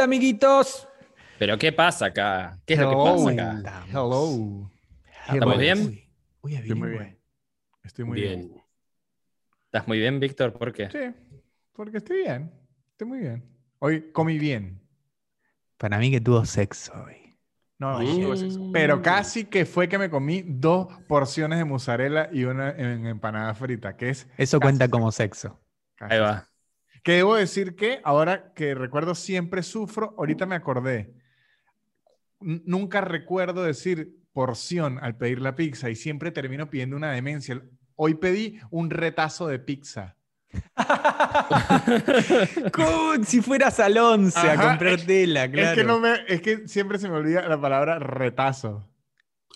Hola, amiguitos. ¿Pero qué pasa acá? ¿Qué es lo que pasa acá? Hello. ¿Estamos bien? Uy, uy, Estoy muy bien. Estoy muy bien. Bien. ¿Estás muy bien, Víctor? ¿Por qué? Sí, porque estoy bien. Estoy muy bien. Hoy comí bien. Para mí que tuvo sexo hoy. No, no tuve sexo. Pero casi que fue que me comí dos porciones de mozzarella y una en empanada frita, que es Eso cuenta sexo. como sexo. casi Ahí va. Que debo decir que ahora que recuerdo siempre sufro, ahorita me acordé. N- nunca recuerdo decir porción al pedir la pizza y siempre termino pidiendo una demencia. Hoy pedí un retazo de pizza. Como si fueras al 11 a Ajá, comprar tela, claro. Es que no me, es que siempre se me olvida la palabra retazo.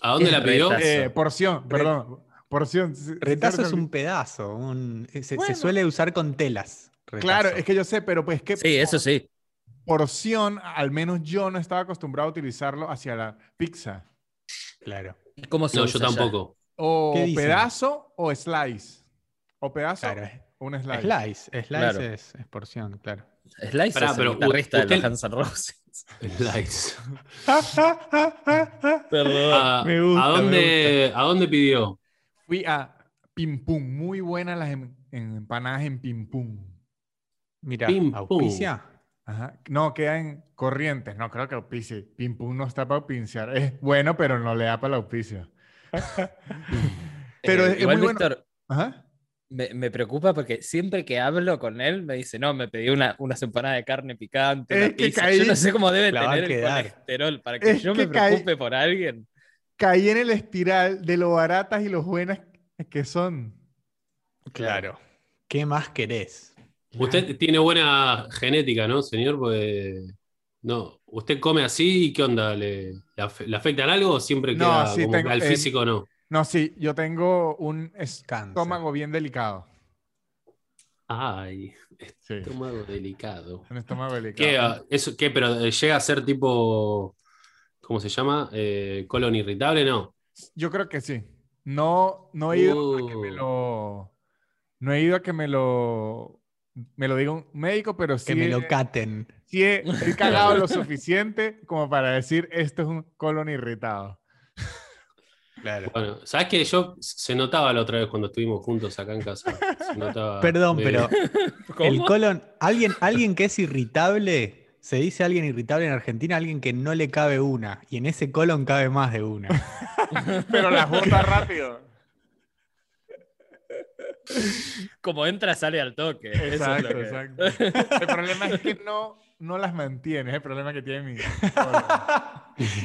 ¿A dónde ¿Qué la pidió? Eh, porción, perdón. Porción. Retazo es un pedazo. un- se, suele usar con telas. Retazo. Claro, es que yo sé, pero pues que Sí, eso sí. porción, al menos yo no estaba acostumbrado a utilizarlo hacia la pizza. Claro. ¿Cómo se No, usa yo tampoco. O pedazo o slice. O pedazo Claro, o un slice. Slice. Slice Claro. es, es porción, claro. Slice Pará, es pero el guitarrista de los Guns N' Roses. Likes. Perdón. ¿A, Me gusta, ¿a me dónde, ¿A dónde pidió? Fui a Pim Pum. Muy buenas las em- en- empanadas en Pim Pum. Mira, Pim, pum. auspicia. Ajá. No, queda en Corrientes. No creo que auspicie. Pim Pum no está para auspiciar. Es bueno, pero no le da para el auspicio. pero Eh, es, es igual, muy bueno. Víctor, Ajá. me, me preocupa porque siempre que hablo con él me dice, no, me pedí una, unas empanadas de carne picante. Es una que pizza". caí- Yo no sé cómo debe tener el colesterol para que Es yo que me caí- preocupe por alguien. Caí en el espiral de lo baratas y lo buenas que son. Claro. ¿Qué más querés? Usted tiene buena genética, ¿no, señor? Pues. No, ¿usted come así y qué onda? ¿Le, le le afectan algo o siempre No, queda sí, como tengo- que al eh, físico no? No, sí, yo tengo un Cáncer. estómago bien delicado. Ay, Sí, estómago delicado. un estómago delicado. ¿Qué, eso, qué, pero eh, llega a ser tipo. ¿Cómo se llama? Eh, ¿Colon irritable? No. Yo creo que sí. No, no he ido a que me Uh. lo. No he ido a que me lo. Me lo diga un médico, pero sí. Que me lo caten. sí he, he cagado lo suficiente como para decir esto es un colon irritado. Claro. Bueno, ¿sabes que Yo se notaba la otra vez cuando estuvimos juntos acá en casa. Se notaba Perdón, pero el colon, alguien, alguien que es irritable, se dice alguien irritable en Argentina, alguien que no le cabe una, y en ese colon cabe más de una. Pero las bota rápido. Como entra, sale al toque. Eso es lo Exacto, que- exacto. El problema es que no, no las mantiene, es el problema que tiene mi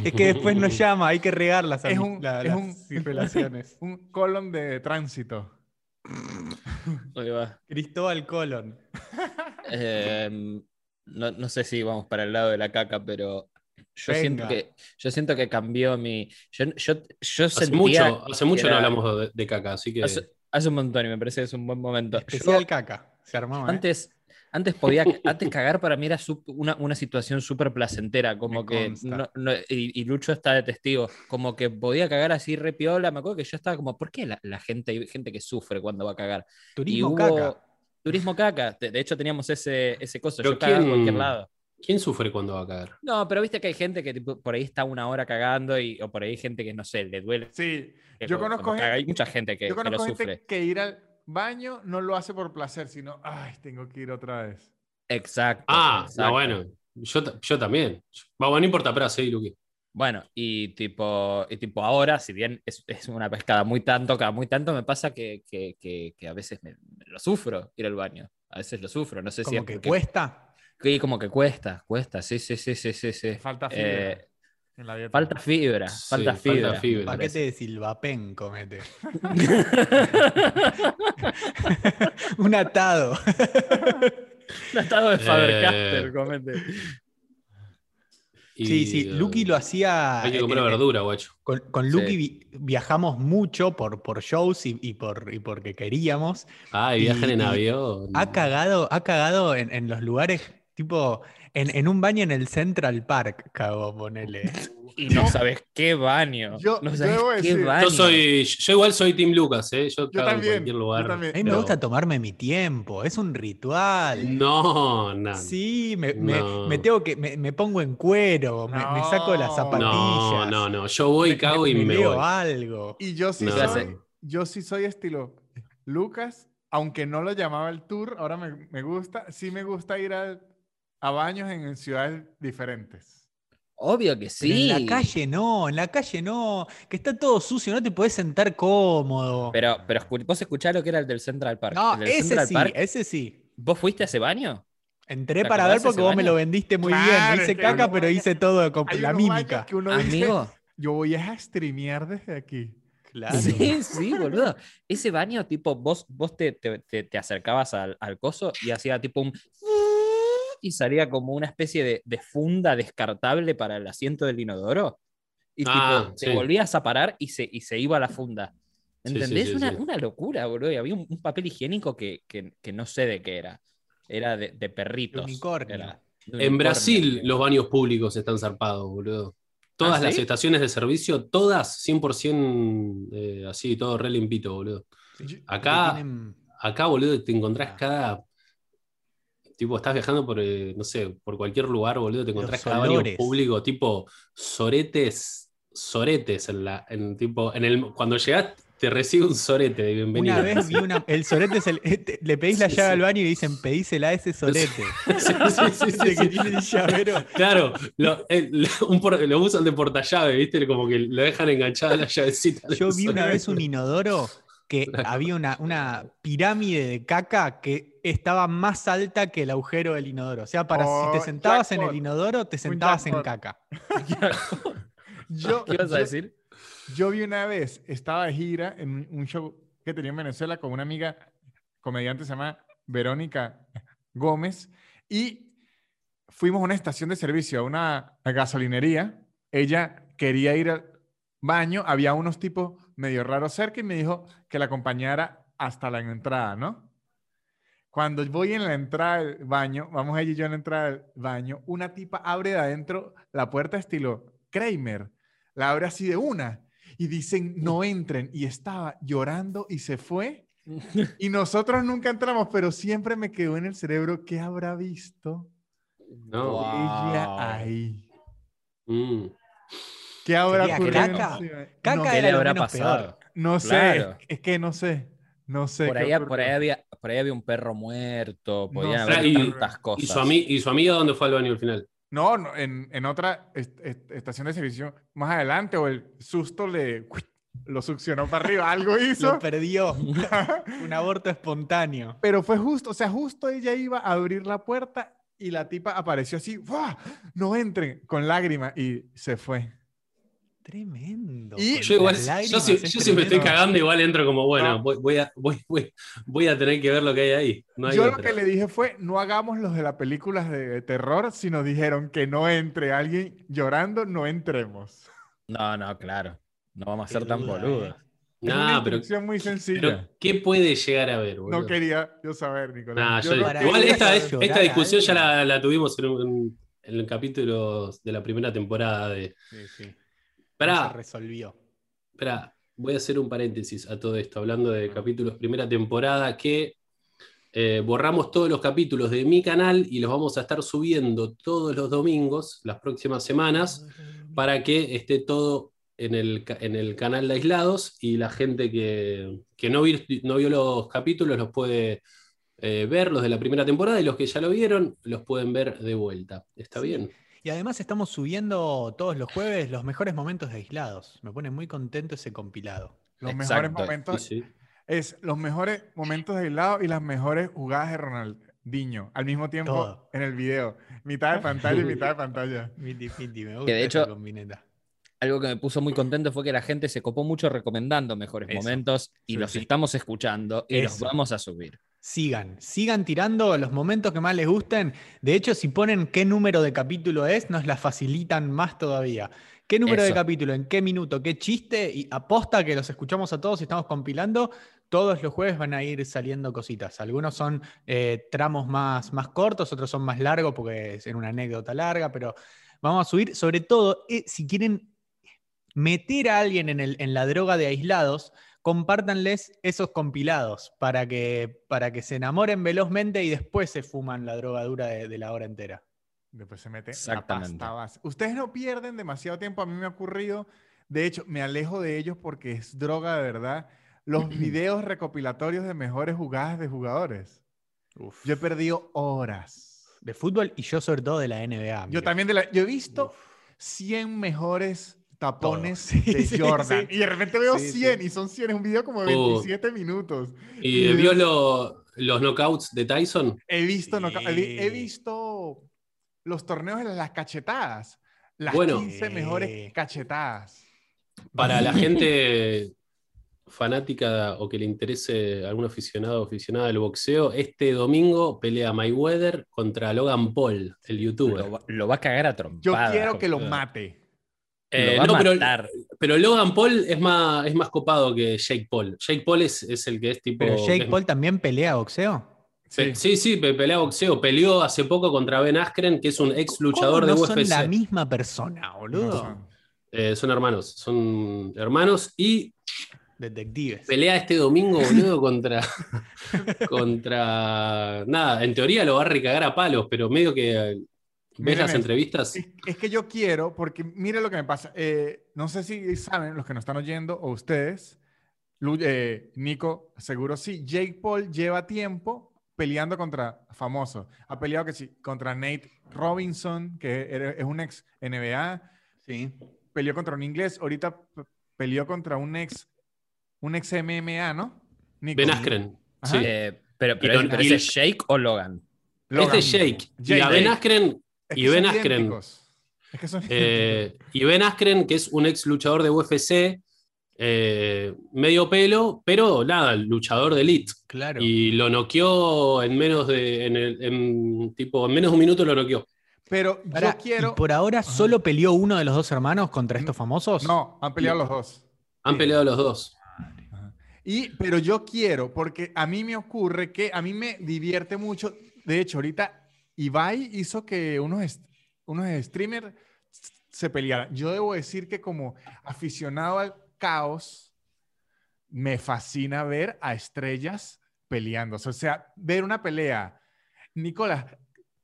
es que después no llama, hay que regar las, Es un- la- es las un- relaciones. Un colon de tránsito. Ahí va. Cristóbal Colon. Eh, no, no sé si vamos para el lado de la caca, pero yo Venga. siento que yo siento que cambió mi. Yo, yo, yo Hace sentía mucho, hace mucho no hablamos de, de caca, así que. Hace, hace un montón y me parece que es un buen momento. Yo Especial caca. Se armaba. ¿eh? antes, antes podía, antes cagar para mí era una, una situación súper placentera, como Me que no- no- y, y Lucho está de testigo, como que podía cagar así re piola. Me acuerdo que yo estaba como, ¿por qué la, la gente, hay gente que sufre cuando va a cagar? Turismo y hubo caca. turismo caca. De, de hecho teníamos ese, ese coso, Pero yo cagaba en ¿quién- cualquier lado. ¿Quién sufre cuando va a cagar? No, pero viste que hay gente que tipo, por ahí está una hora cagando y, o por ahí hay gente que, no sé, le duele. Sí, yo conozco, caga. Hay gente, mucha gente que, yo que lo conozco gente sufre. que ir al baño no lo hace por placer, sino, ay, tengo que ir otra vez. Exacto. Ah, exacto. no, bueno. Yo, yo también. Vamos, no importa, pero sí, Luqui. Bueno, y tipo, y tipo ahora, si bien es, es una pescada muy tanto, cada muy tanto, me pasa que, que, que, que a veces me, me lo sufro ir al baño. A veces lo sufro, no sé si Como es que porque- cuesta. Sí, como que cuesta, cuesta, sí, sí, sí, sí, sí. sí. Falta fibra Eh, en la dieta. falta fibra, Sí, falta falta fibra. fibra. Paquete de silvapen, comete. Un atado. Un atado de Faber-Castell, Eh, comete. Y, Sí, sí. Lucky lo hacía. Hay que eh, comprar eh, verdura, guacho. Con, con Sí. Lucky vi- viajamos mucho por, por shows y, y por, y porque queríamos. Viajan y- en y- avión. Ha cagado, ha cagado en, en los lugares Tipo, en, en un baño en el Central Park, cago, ponele. Y no sabes qué baño. Yo- no sabes qué decir- baño. Yo soy, yo igual soy Team Lucas, ¿eh? Yo, Yo cago en también, cualquier yo lugar. también. A mí me gusta tomarme mi tiempo, es un ritual. No, no. Sí, me, me- No. me tengo que, me, me pongo en cuero, me, me saco las zapatillas. No, no, no. Yo voy, cago y me, voy. algo. Y yo sí No. soy, yo sí soy estilo Lucas, aunque no lo llamaba el tour, ahora me, me gusta, sí me gusta ir al- a baños en ciudades diferentes. Obvio que Pero sí. en la calle no, en la calle no, que está todo sucio, no te podés sentar cómodo. Pero, pero vos escuchás lo que era el del Central Park. no, El del ese Central sí, Park, ese sí. ¿Vos fuiste a ese baño? Entré ¿Te para ver porque vos me lo vendiste muy Claro, bien. No hice caca, uno pero hice todo con Hay la mímica. que uno dice, Amigo. yo voy a streamear desde aquí. Claro. Sí, sí, boludo. Ese baño, tipo, vos, vos te, te- te- te acercabas al, al coso y hacía tipo un. Y salía como una especie de, de funda descartable para el asiento del inodoro. Y tipo, Ah, te sí. volvías a parar y se, y se iba a la funda. Sí, sí, ¿Entendés? sí, una, sí. una locura, boludo. Y había un, un papel higiénico que, que- que no sé de qué era. Era de, de perritos. unicornio. era de En Brasil los baños públicos están zarpados, boludo. Todas ¿Ah, las sí? estaciones de servicio, todas 100% eh, así, todo re limpito, boludo. Acá- tienen- Acá, boludo, te encontrás Ah. cada. Tipo, estás viajando por, eh, no sé, por cualquier lugar, boludo, te encontrás cada baño público, tipo, soretes, soretes en la, en tipo, en el, cuando llegás te recibe un sorete de bienvenida. Una vez vi una. El sorete es el. este, Le pedís la Sí, llave sí. al baño y le dicen pedísela a ese sorete. Sí, sí, que tiene el llavero. Claro, lo, el- un por- lo usan de portallave, ¿viste? Como que lo dejan enganchada la llavecita. Yo vi una vez un inodoro que había una, una pirámide de caca que estaba más alta que el agujero del inodoro. O sea, para si Oh, te sentabas en el inodoro, te sentabas en caca. Yo, ¿Qué ibas a yo- decir? Yo vi una vez, estaba de gira en un- un show que tenía en Venezuela con una amiga comediante, se llama Verónica Gómez, y fuimos a una estación de servicio, a una gasolinería. Ella quería ir al baño, había unos tipos medio raros cerca y me dijo que la acompañara hasta la entrada, ¿no? Cuando voy en la entrada del baño, vamos ella y yo en la entrada del baño, una tipa abre de adentro la puerta estilo Kramer, la abre así de una y dicen no entren y estaba llorando y se fue y nosotros nunca entramos, pero siempre me quedó en el cerebro qué habrá visto No. Wow. ella ahí. Mm. ¿Qué habrá ocurrido? caca. No sé, Caca no, ¿Qué era le habrá pasado? no sé, Claro. es, es que no sé, no sé. Por ahí, por, ahí había, por ahí había un perro muerto, podían sé. haber Y- tantas ¿Y cosas. su, ami- ¿Y su amiga dónde fue al baño al final? No, no, en, en otra est- est- estación de servicio más adelante o el susto le lo succionó para arriba, algo hizo. Lo perdió. Un aborto espontáneo. Pero fue justo, o sea, justo ella iba a abrir la puerta y la tipa apareció así, ¡Fua! no entren, con lágrimas y se fue. Tremendo. Y Yo igual, yo, si, es yo si me estoy cagando, igual entro como, bueno, No. voy, voy a, voy, voy- a tener que ver lo que hay ahí. No hay Yo lo que le dije fue, no hagamos los de las películas de terror, si nos dijeron que no entre alguien llorando, no entremos. No, no, claro. No vamos a Qué ser tan duda, boludos. eh. Es una pero, muy sencilla. pero ¿qué puede llegar a ver, boludo? no quería yo saber, Nicolás. Nah, Yo yo- no para igual esta, esta discusión ya la, la tuvimos en, un- en el capítulo de la primera temporada de... Sí, sí. No se resolvió. Espera, voy a hacer un paréntesis a todo esto, hablando de capítulos primera temporada, que eh, borramos todos los capítulos de mi canal y los vamos a estar subiendo todos los domingos, las próximas semanas, para que esté todo en el, en el canal de aislados y la gente que, que no, vi- no vio los capítulos los puede eh, ver, los de la primera temporada, y los que ya lo vieron los pueden ver de vuelta. ¿Está Sí. bien? Y además estamos subiendo todos los jueves los mejores momentos de aislados. Me pone muy contento ese compilado. Los Exacto, mejores momentos sí. es los mejores momentos de aislado y las mejores jugadas de Ronaldinho al mismo tiempo Todo. en el video. Mitad de pantalla y mitad de pantalla. Miti, miti, me gusta Que de esa hecho- combineta. Algo que me puso muy contento fue que la gente se copó mucho recomendando mejores Eso. momentos y Sí, los sí. estamos escuchando y los vamos a subir. Sigan, sigan tirando los momentos que más les gusten. De hecho, si ponen qué número de capítulo es, nos la facilitan más todavía. ¿Qué número de capítulo? ¿En qué minuto? ¿Qué chiste? Y aposta que los escuchamos a todos y estamos compilando. todos los jueves van a ir saliendo cositas. Algunos son eh, tramos más, más cortos, otros son más largos porque es en una anécdota larga, pero vamos a subir, sobre todo, eh, si quieren meter a alguien en, el- en la droga de aislados, compártanles esos compilados para que, para que se enamoren velozmente y después se fuman la droga dura de, de la hora entera. Después se mete la Exactamente. pasta base. Ustedes no pierden demasiado tiempo. A mí me ha ocurrido. De hecho, me alejo de ellos porque es droga de verdad. Los videos recopilatorios de mejores jugadas de jugadores. Uf. Yo he perdido horas. De fútbol y yo sobre todo de la NBA. Yo también de la, yo he visto Uf. 100 mejores tapones Sí, de sí, Jordan. sí. Y de repente veo Sí, 100 sí. y son 100, es un video como de Oh. 27 minutos. ¿Y Y- vio lo- los knockouts de Tyson? He visto, he visto los torneos de las cachetadas. Las Bueno. 15 mejores cachetadas. Para la gente fanática o que le interese algún aficionado o aficionada del boxeo, este domingo pelea Mayweather contra Logan Paul, el youtuber. Lo, va- lo va a cagar a Yo trompadas. quiero que lo mate. Eh, Lo va a no, pero, matar. pero Logan Paul es más, es más copado que Jake Paul. Jake Paul es, es el que es tipo. Pero Jake es- Paul también pelea boxeo. Sí, sí, pe- pelea boxeo. Peleó hace poco contra Ben Askren, que es un ex luchador ¿Cómo de UFC. son la misma persona, boludo. No. Eh, son hermanos, son hermanos. Y Detectives. pelea este domingo, boludo, contra. contra. Nada, en teoría lo va a recagar a palos, pero medio que. ¿Ves las entrevistas? Es, es que yo quiero, porque mire lo que me pasa. Eh, no sé si saben, los que nos están oyendo, o ustedes, Lu- eh, Nico, seguro sí. Jake Paul lleva tiempo peleando contra famosos. Ha peleado que sí, contra Nate Robinson, que es un ex NBA. Sí. Peleó contra un inglés. Ahorita peleó contra un ex, un ex MMA, ¿no? Nico. Ben Askren. Sí. Eh, pero, pero, Y con- pero y ese es Jake o Logan. Logan. Este es Jake. Y Jake. a Ben Askren. Es y que Ben son Askren. idénticos. Es que son Eh, y Ben Askren, que es un ex luchador de UFC, eh, medio pelo, pero nada, luchador de elite. Claro. Y lo noqueó en menos de. En el- en, tipo, en menos de un minuto lo noqueó. Pero yo quiero. ¿y por ahora solo peleó uno de los dos hermanos contra estos famosos? No, han peleado los dos. Han Sí. peleado los dos. Y, pero yo quiero, porque a mí me ocurre que a mí me divierte mucho. De hecho, ahorita Ibai hizo que unos, unos streamers se pelearan. Yo debo decir que como aficionado al caos, me fascina ver a estrellas peleándose. O sea, ver una pelea Nicolas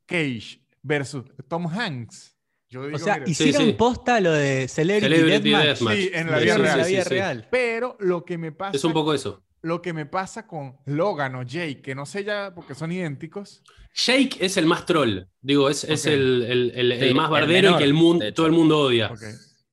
Cage versus Tom Hanks. Yo digo, O sea, mire, hicieron sí. posta lo de Celebrity, Celebrity Deathmatch. Deathmatch. Sí, en la Sí, vida sí, real. Real. pero lo que me pasa Es un poco eso. Lo que me pasa con Logan o Jake, que no sé ya porque son idénticos. Jake es el más troll. Digo, es, es el, el- el- el Sí, más el bardero y que el mundo, todo el mundo odia.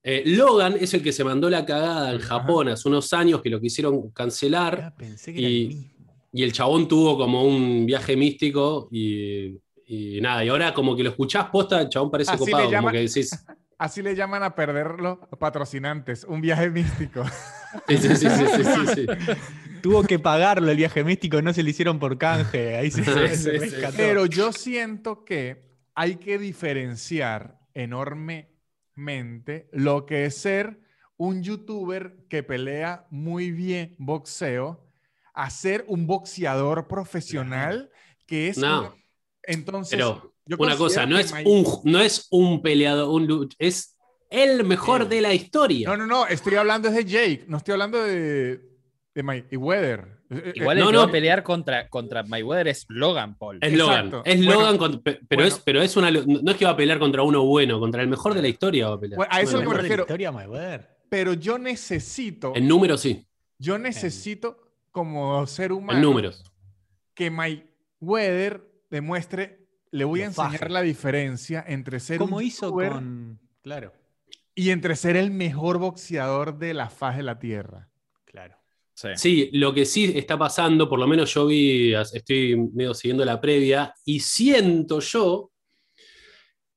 Eh, Logan es el que se mandó la cagada en Ajá. Japón hace unos años que lo quisieron cancelar. Ah, pensé que era Y- el mismo. Y el chabón tuvo como un viaje místico y, y nada, y ahora como que lo escuchás posta, el chabón parece Así copado, como que decís. Así le llaman a perderlo patrocinantes, un viaje místico. Sí, sí, sí, sí, sí, sí, sí. Tuvo que pagarlo el viaje místico, no se lo hicieron por canje. Ahí se, Sí, se sí, sí. rescató. Pero yo siento que hay que diferenciar enormemente lo que es ser un youtuber que pelea muy bien boxeo a ser un boxeador profesional que es... No. Entonces, Pero yo una cosa, no es May- un, no es un peleador, un es el mejor Sí. de la historia. No, no, no, estoy hablando de Jake, no estoy hablando de, de Mayweather. Eh, eh, Igual no, el que no. va a pelear contra, contra Mayweather es Logan Paul. Es Logan, Exacto. es Bueno, Logan, con- pe- pero, bueno. es, pero es una. No es que va a pelear contra uno bueno, contra el mejor de la historia va a pelear. Bueno, a eso me ¿Mejor de la refiero. historia, Mayweather? Pero yo necesito, En números sí, yo necesito como ser humano en números. que Mayweather demuestre, le voy a enseñar la diferencia entre ser ¿Cómo un hizo con...? Claro, y entre ser el mejor boxeador de la faz de la tierra. claro. Sí. Sí, lo que sí está pasando, por lo menos yo vi, estoy medio siguiendo la previa, y siento yo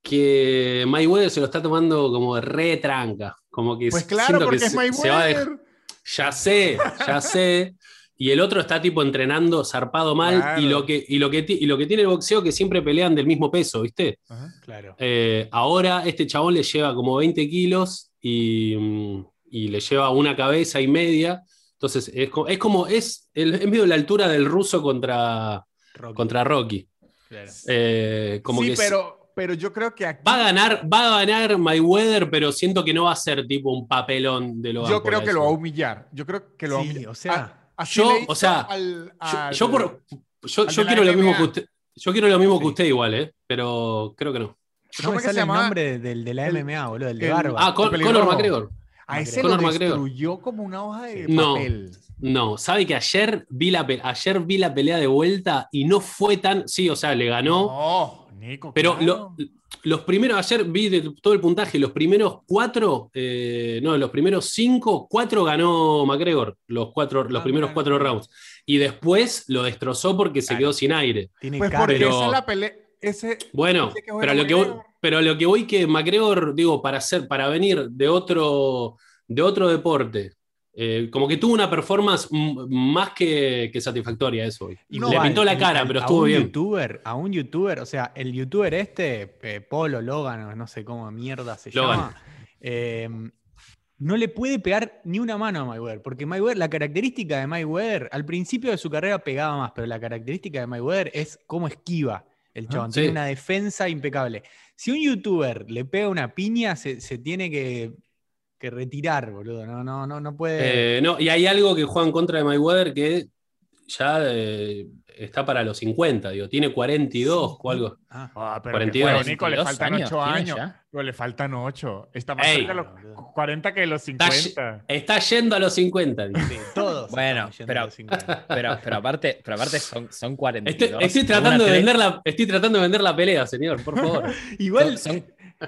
que Mayweather se lo está tomando como de re tranca. Como que Pues siento claro, que porque es se- se va. Ya sé, ya sé. Y el otro está tipo entrenando zarpado mal. Claro. Y, lo que, y, lo que, y lo que tiene el boxeo que siempre pelean del mismo peso, ¿viste? Ajá. Claro. Eh, ahora este chabón le lleva como 20 kilos y, y le lleva una cabeza y media. Entonces, es, co- es como, es, el- es medio la altura del ruso contra, Rocky. contra Rocky. Claro. Eh, como sí, que pero, pero yo creo que aquí. va a ganar, va a ganar Mayweather, pero siento que no va a ser tipo un papelón de lo Yo creo que lo va a humillar. Yo creo que lo va a Sí, humillar. o sea, A- yo, o sea, al- Yo, al- yo por, yo, yo quiero lo mismo que usted. Yo quiero lo mismo que Sí. usted igual, ¿eh? Pero creo que no. No ¿Cómo me es que sale se el llamaba? nombre del de la MMA, boludo, el de el- Barba. Ah. Conor McGregor. A ese Conor lo McGregor. destruyó como una hoja de No. papel. No, sabe que ayer vi, la, ayer vi la pelea de vuelta y no fue tan. Sí, o sea, le ganó. No, Nico. Pero claro. lo- los primeros, ayer vi de todo el puntaje, los primeros cuatro, eh, no, los primeros cinco, cuatro ganó McGregor, los, cuatro, los Ah, primeros cuatro rounds. Y después lo destrozó porque se Claro. quedó sin aire. Tiene Pues cara porque esa es la pelea. Ese, Bueno, Ese que juega pero a lo que voy, pero a lo que voy que McGregor, digo, para hacer, para venir de otro, de otro deporte, eh, como que tuvo una performance más que, que satisfactoria eso. hoy. Igual, Le pintó la cara, al- pero a estuvo un bien. youtuber, a un youtuber, o sea, el youtuber este, eh, Polo, Logan, o no sé cómo mierda se Logan. llama, eh, no le puede pegar ni una mano a Mayweather, porque Mayweather, la característica de Mayweather, al principio de su carrera pegaba más, pero la característica de Mayweather es cómo esquiva el chabón, tiene sí. una defensa impecable. Si un youtuber le pega una piña, se, se tiene que, que retirar, boludo, no, no, no, no puede... Eh, no, y hay algo que juega en contra de Mayweather que ya eh, está para los 50, digo, tiene 42 o algo. Ah, Ah, pero 42. que fue, Nico, le 42 faltan años 8 tiene años. Pero le faltan 8. Está más Ey. cerca de los 40 que de los Está 50. Está yendo a los 50. digo. sí, todos. Bueno, pero- a los 50. Pero, pero aparte, pero aparte son, son 42. Estoy, estoy tratando de vender la, estoy tratando de vender la pelea, señor, por favor. Igual Son,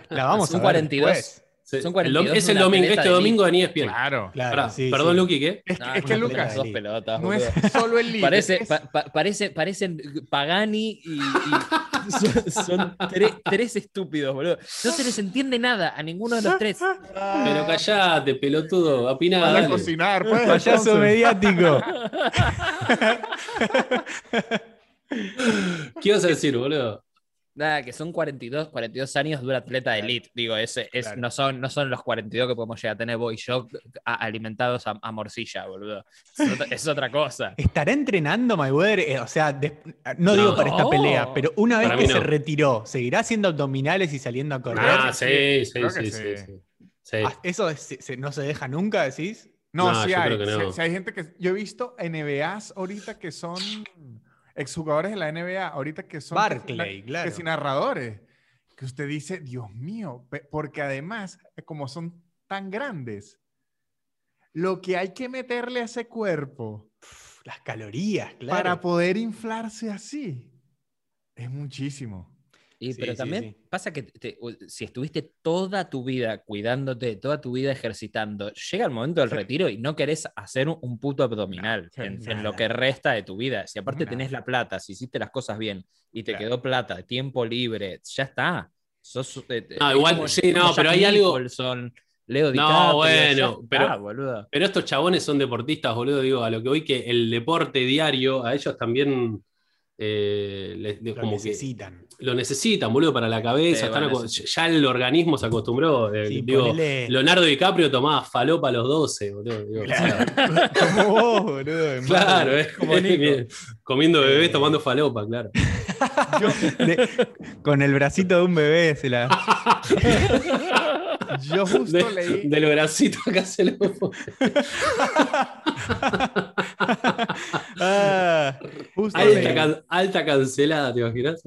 la vamos son a ver 42. después. Sí, Son el dom- 42 es el domingo, este de domingo en ESPN. Claro. Claro, Pará, sí, perdón, sí. Luqui, ¿qué? Es, que- Ah, es que Lucas, de dos pelotas, no es solo el líder. Parece, es- pa- pa- parece, parecen Pagani y, y son, son tre- tres estúpidos, boludo. No se les entiende nada a ninguno de los tres. Pero callate, pelotudo, apina, Van a dale. cocinar, pues. Payaso mediático. ¿Qué ibas a decir, boludo? Nada, que son 42, 42 años de un atleta de elite. Digo, es, es- Claro. no, son, no son los 42 que podemos llegar a tener vos y yo a- alimentados a, a morcilla, boludo. Es otra, es otra cosa. ¿Estará entrenando Mayweather? Eh, o sea, no, digo No. para esta pelea, pero una vez que se retiró, ¿seguirá haciendo abdominales y saliendo a correr? Ah, sí, sí, sí, sí, sí. sí. Sí. Ah, ¿Eso es- se- se- no se deja nunca, decís? No, No, sí yo hay. creo que no. Sí- sí hay gente que. Yo he visto NBAs ahorita que son exjugadores de la NBA, ahorita que son. que Barclay, que claro. si narradores. Que usted dice, Dios mío, porque además, eh, como son tan grandes, lo que hay que meterle a ese cuerpo Las calorías, claro. para poder inflarse así es muchísimo. Y, Sí, pero también sí. pasa que te- si estuviste toda tu vida cuidándote, toda tu vida ejercitando, llega el momento del retiro y no querés hacer un, puto abdominal en, lo que resta de tu vida. Si aparte tenés la plata, si hiciste las cosas bien y te Claro. quedó plata, tiempo libre, ya está. Sos, eh, No, igual, como- sí, no, pero hay algo- Leo No, DiCaprio, bueno, ya está, pero- boludo. Pero estos chabones son deportistas, boludo. Digo, a lo que voy que el deporte diario, a ellos también eh, les- Lo como que necesitan. lo necesitan, boludo, para la cabeza. Están Ya el organismo se acostumbró. eh, Sí, digo, ponele- Leonardo DiCaprio tomaba falopa a los 12, boludo. digo, o sea, Claro. Como vos, boludo. claro, es como comiendo bebés, tomando falopa, claro. De- con el bracito de un bebé se la. Yo justo De- leí. del bracito acá se lo Justo alta, leí- can- alta cancelada, ¿te imaginas?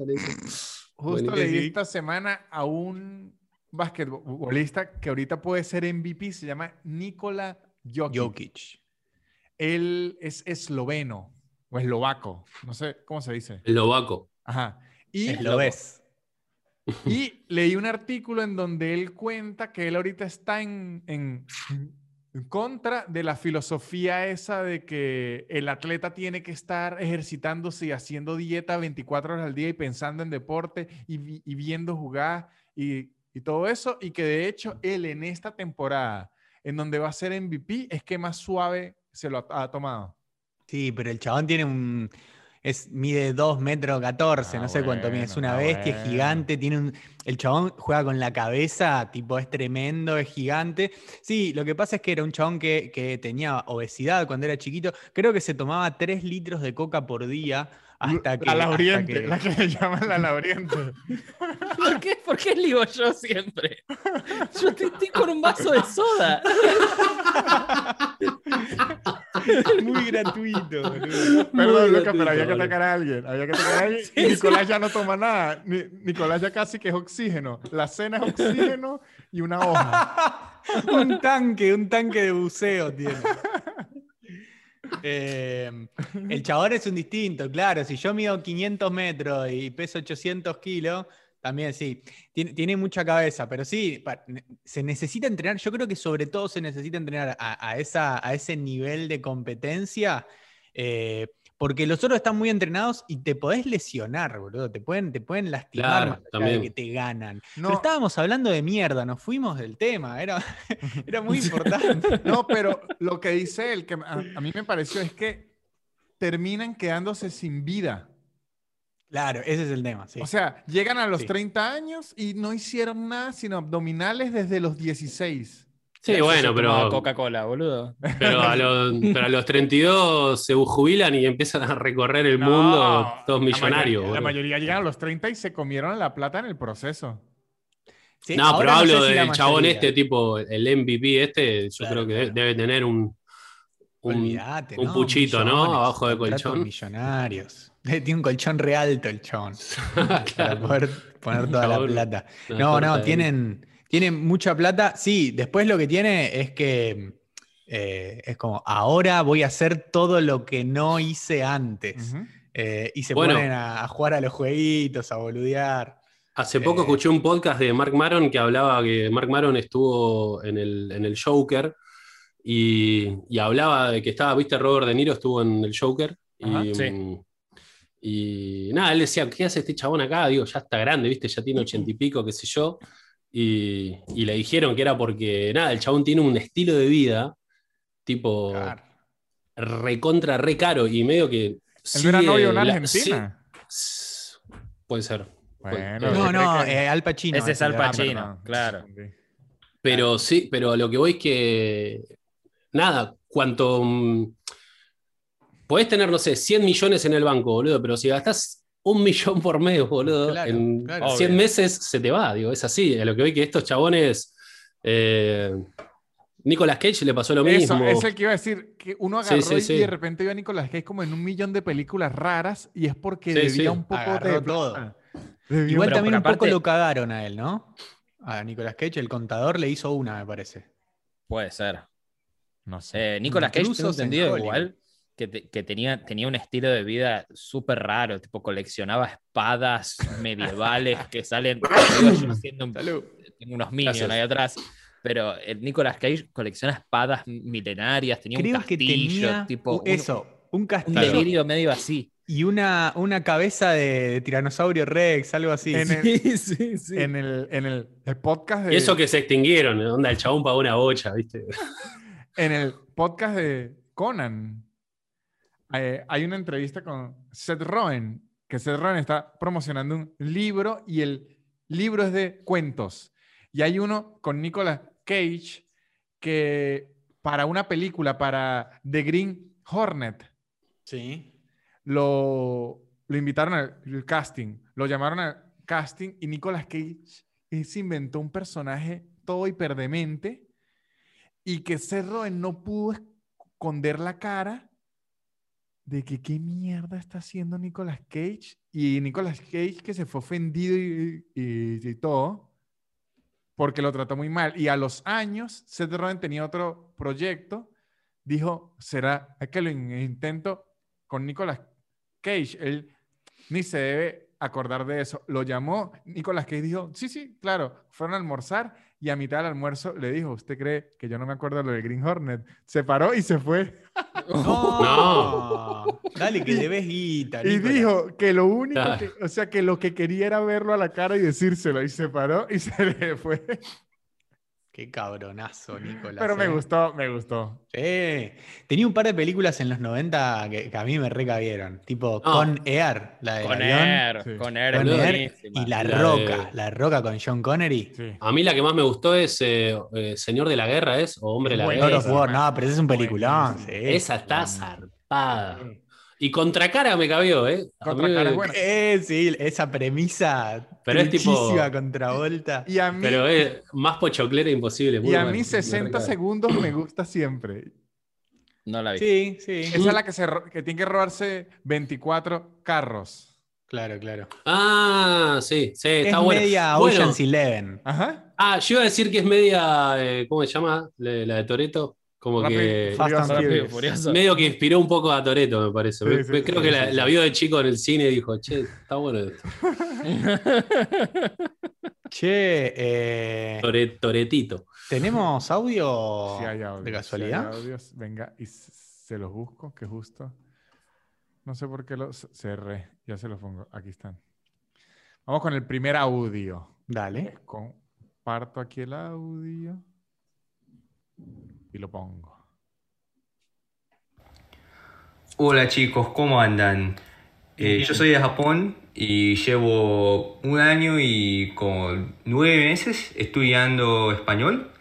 Justo leí esta semana a un basquetbolista que ahorita puede ser MVP, se llama Nikola Jokic. Jokic. Él es esloveno o eslovaco, no sé cómo se dice. Eslovaco. Ajá. Y, Lo ves. y leí un artículo en donde él cuenta que él ahorita está en, en, en contra de la filosofía esa de que el atleta tiene que estar ejercitándose y haciendo dieta 24 horas al día y pensando en deporte y, vi- y viendo jugar y, y todo eso. Y que de hecho él en esta temporada, en donde va a ser MVP, es que más suave se lo ha, ha tomado. Sí, pero el chabón tiene un. Es, mide 2 metros 14, Ah, no sé cuánto mide, es una ah, bestia, es gigante, tiene un, el chabón juega con la cabeza, tipo es tremendo, es gigante. Sí, lo que pasa es que era un chabón que, que tenía obesidad cuando era chiquito, creo que se tomaba 3 litros de coca por día hasta que... la hasta lauriente, que- la que le llaman la lauriente. ¿Por qué, ¿Por qué ligo yo siempre? Yo estoy, estoy con un vaso de soda. Muy gratuito, boludo. Perdón, Muy Lucas, pero había que atacar a alguien. Había que atacar a alguien. y Nicolás ya no toma nada. Ni- Nicolás ya casi que es oxígeno. La cena es oxígeno y una hoja. un tanque, un tanque de buceo tiene. Eh, el chabón es un distinto, claro. Si yo mido 500 metros y peso 800 kilos, también sí. Tiene, tiene mucha cabeza, pero sí, pa- se necesita entrenar. Yo creo que sobre todo se necesita entrenar a, a esa, a ese nivel de competencia. eh, porque los otros están muy entrenados y te podés lesionar, boludo. Te pueden, te pueden lastimar Claro, también. que te ganan. No, Pero estábamos hablando de mierda, nos fuimos del tema, era, era muy importante. no, pero lo que dice él, que a, a mí me pareció, es que terminan quedándose sin vida. Claro, ese es el tema, sí. O sea, llegan a los Sí. 30 años y no hicieron nada sino abdominales desde los 16. Sí, bueno, pero, Coca-Cola, boludo. pero, a los, pero a los 32 se jubilan y empiezan a recorrer el No, mundo todos la millonarios. mayoría- La mayoría llegan a los 30 y se comieron la plata en el proceso. Sí, No, pero hablo sé si la del chabón este, tipo el MVP este, yo Claro, creo que claro. debe tener un, un, Olvídate, un ¿no? puchito, ¿no? Abajo del contratos colchón. millonarios. Tiene un colchón re alto el chabón. Para poder poner toda la plata. No, no, tienen, tienen mucha plata. Sí, después lo que tiene es que eh, es como, ahora voy a hacer todo lo que no hice antes. Eh, y se Bueno. ponen a, a jugar a los jueguitos, a boludear. Hace poco Eh, escuché un podcast de Mark Maron que hablaba que Mark Maron estuvo en el, en el Joker y, y hablaba de que estaba, viste, Robert De Niro estuvo en el Joker y, sí. mm, y nada, él decía, ¿qué hace este chabón acá? Digo, ya está grande, viste, ya tiene ochenta y pico, qué sé yo. Y, y le dijeron que era porque, nada, el chabón tiene un estilo de vida tipo Claro. recontra, re caro y medio que... No era novio de una la- argentina. sí, puede ser. Bueno, No, No, ¿usted no, cree que- eh, Al Pacino. Ese es el Al de Pacino. Batman. claro. Pero sí, pero lo que voy es que. Nada, cuanto. mm, Podés tener, no sé, 100 millones en el banco, boludo, pero si gastás un millón por mes, boludo, Claro, en claro. 100 Obvio. meses se te va, digo, es así. A lo que voy que estos chabones. Eh, Nicolas Cage le pasó lo Eso mismo. es el que iba a decir, que uno agarró sí, y- sí. y de repente iba a Nicolas Cage como en un millón de películas raras y es porque Sí, debía sí. un poco Agarró de todo. Igual Pero- también pero un poco lo cagaron a él, ¿no? A Nicolas Cage, el contador le hizo una, me parece. Puede ser. No sé. Eh, Nicolas Cage, tengo entendido Hollywood. igual que, te- que tenía, tenía un estilo de vida súper raro, tipo coleccionaba espadas medievales que salen. digo, yo siendo un- tengo unos minions Gracias. ahí atrás. Pero el Nicolas Cage colecciona espadas milenarias, tenía Creo un que castillo, tenía tipo un- eso, un un, castillo delirio medio así. y una, una cabeza de, de tiranosaurio rex, algo así. En el- sí, sí. En el, en el, el podcast de. Y eso que se extinguieron, onda, el chabón pagó una bocha, ¿viste? En el podcast de Conan eh, hay una entrevista con Seth Rogen, que Seth Rogen está promocionando un libro y el libro es de cuentos. Y hay uno con Nicolas Cage que para una película, para The Green Hornet, Sí. lo, lo invitaron al al casting, lo llamaron al casting y Nicolas Cage se inventó un personaje todo hiperdemente y que Seth Rogen no pudo esconder la cara de que qué mierda está haciendo Nicolas Cage y Nicolas Cage que se fue ofendido y, y- y todo porque lo trató muy mal. Y a los años Seth Rogen tenía otro proyecto dijo será que lo in- intento con Nicolas Cage él ni se debe acordar de eso. Lo llamó Nicolas Cage dijo sí sí claro fueron a almorzar y a mitad del almuerzo le dijo usted cree que yo no me acuerdo de lo del Green Hornet se paró y se fue No. Dale que le ves. Y Nicolás. dijo que lo único Claro. que, o sea, que lo que quería era verlo a la cara y decírselo, y se paró y se le fue. Qué cabronazo, Nicolás. Pero me eh. gustó, me gustó. Sí. Tenía un par de películas en los 90 que, que a mí me recabieron. Tipo No. Con Air, la de Con avión. Air, Sí. con Air Con es Air y La La Roca. de- La Roca con John Connery. Sí. A mí la que más me gustó es eh, eh, Señor de la Guerra, ¿es? O Hombre de la of Guerra. War, no, pero ese es un peliculón. Esa está zarpada. Y contra me cabió, ¿eh? A Contra mí cara es buena. Eh, sí, esa premisa Pero es tipo- truchísima contra Volta. Y a mí, Pero es más pochoclera imposible. y a bueno, mí me 60 recabe. segundos me gusta siempre. No la vi. Sí, sí. Esa es la que, se, que tiene que robarse 24 carros. Claro, claro. Ah, sí, sí, Es está bueno. media Bueno, Ocean's Eleven. Ajá. Ah, yo iba a decir que es media, eh, ¿cómo se llama? La, la de Toreto. Como Rápido que Fast. Rápido. Furioso. medio que inspiró un poco a Toreto, me parece. Sí, Me- sí, me- sí, creo sí, que la, sí, la sí. vio de chico en el cine y dijo, che, está bueno esto. Che, eh, Tore- Toretito. ¿tenemos audio Sí hay audios, de sí hay casualidad? audios. Venga, y se los busco, que justo. No sé por qué los cerré. Ya se los pongo. Aquí están. Vamos con el primer audio. Dale. Comparto aquí el audio. Y lo pongo. Hola chicos, ¿cómo andan? Eh, yo soy de Japón y llevo un año y como nueve meses estudiando español.